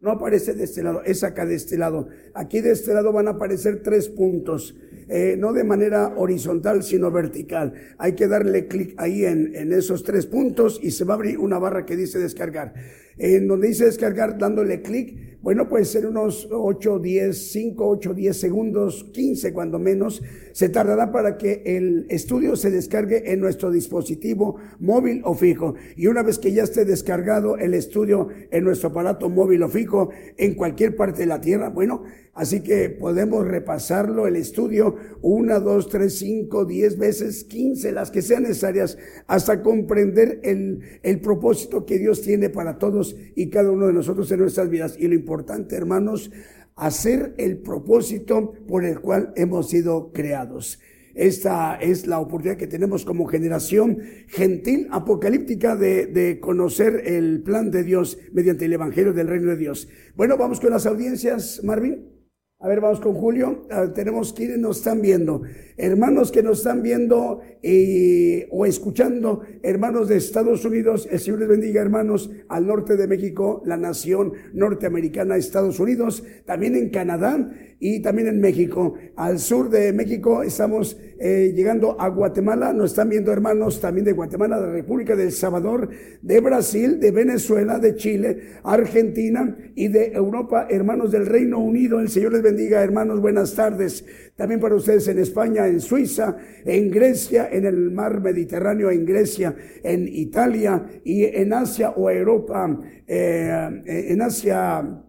No aparece de este lado, es acá de este lado. Aquí de este lado van a aparecer tres puntos, eh, no de manera horizontal, sino vertical. Hay que darle clic ahí en, en esos tres puntos y se va a abrir una barra que dice descargar. En donde dice descargar, dándole clic, bueno, puede ser unos 8, 10, 5, 8, 10 segundos, 15 cuando menos, se tardará para que el estudio se descargue en nuestro dispositivo móvil o fijo. Y una vez que ya esté descargado el estudio en nuestro aparato móvil o fijo en cualquier parte de la Tierra, bueno, así que podemos repasarlo, el estudio, una, dos, tres, cinco, diez veces, quince, las que sean necesarias, hasta comprender el, el propósito que Dios tiene para todos y cada uno de nosotros en nuestras vidas. Y lo importante, hermanos, hacer el propósito por el cual hemos sido creados. Esta es la oportunidad que tenemos como generación gentil apocalíptica de, de, conocer el plan de Dios mediante el Evangelio del Reino de Dios. Bueno, vamos con las audiencias, Marvin. A ver, vamos con Julio. Ah, tenemos quienes nos están viendo. Hermanos que nos están viendo y, o escuchando, hermanos de Estados Unidos. El Señor les bendiga, hermanos, al norte de México, la nación norteamericana, Estados Unidos. También en Canadá y también en México. Al sur de México estamos eh, llegando a Guatemala. Nos están viendo hermanos también de Guatemala, de República del Salvador, de Brasil, de Venezuela, de Chile, Argentina y de Europa, hermanos del Reino Unido. El Señor les bendiga, hermanos. Buenas tardes. También para ustedes en España, en Suiza, en Grecia, en el mar Mediterráneo, en Grecia, en Italia y en Asia o Europa, eh, en Asia.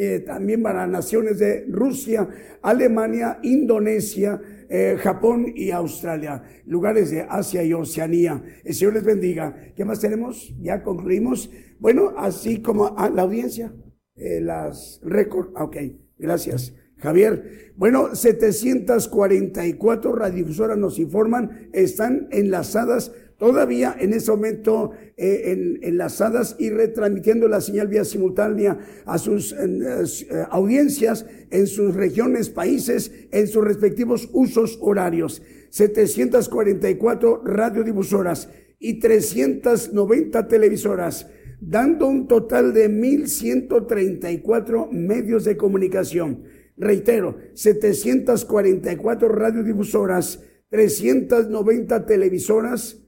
Eh, también para naciones de Rusia, Alemania, Indonesia, eh, Japón y Australia, lugares de Asia y Oceanía. El Señor les bendiga. ¿Qué más tenemos? Ya concluimos. Bueno, así como a la audiencia, las récord. Ok. Gracias. Javier, bueno, 744 radiodifusoras nos informan, están enlazadas todavía en ese momento, eh, enlazadas y retransmitiendo la señal vía simultánea a sus eh, audiencias en sus regiones, países, en sus respectivos usos horarios. 744 radiodifusoras y 390 televisoras dando un total de 1.134 medios de comunicación. Reitero, 744 radiodifusoras, 390 televisoras,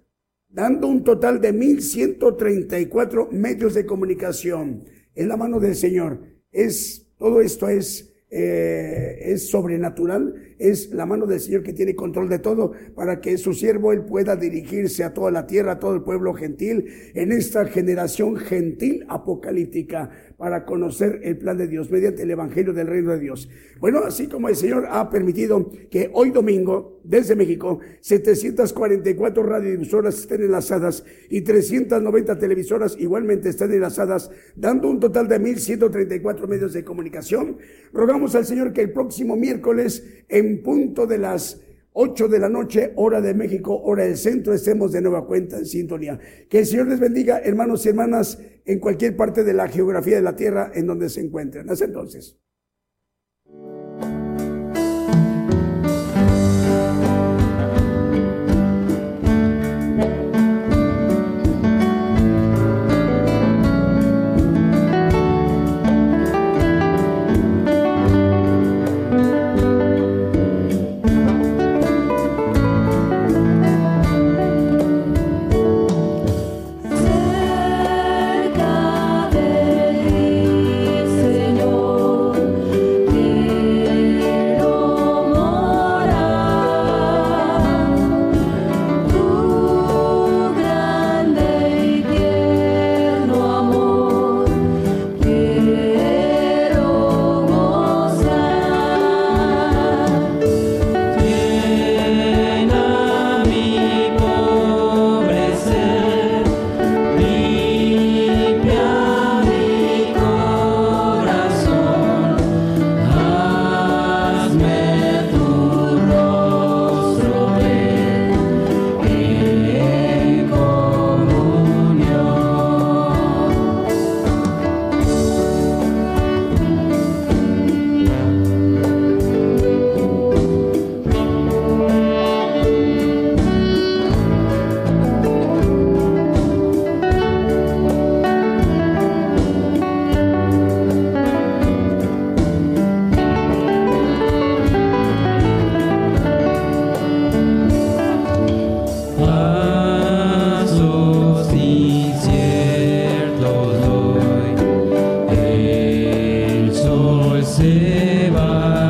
dando un total de 1.134 medios de comunicación. En la mano del Señor. Es, todo esto es eh, es sobrenatural, es la mano del Señor que tiene control de todo para que su siervo él pueda dirigirse a toda la tierra, a todo el pueblo gentil, en esta generación gentil apocalíptica, para conocer el plan de Dios mediante el Evangelio del Reino de Dios. Bueno, así como el Señor ha permitido que hoy domingo, desde México, 744 radiodifusoras estén enlazadas y 390 televisoras igualmente estén enlazadas, dando un total de 1.134 medios de comunicación. Rogamos al Señor que el próximo miércoles, en punto de las 8 de la noche, hora de México, hora del centro, estemos de nueva cuenta en sintonía. Que el Señor les bendiga, hermanos y hermanas, en cualquier parte de la geografía de la tierra en donde se encuentren. Hasta entonces. Seva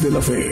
De la fe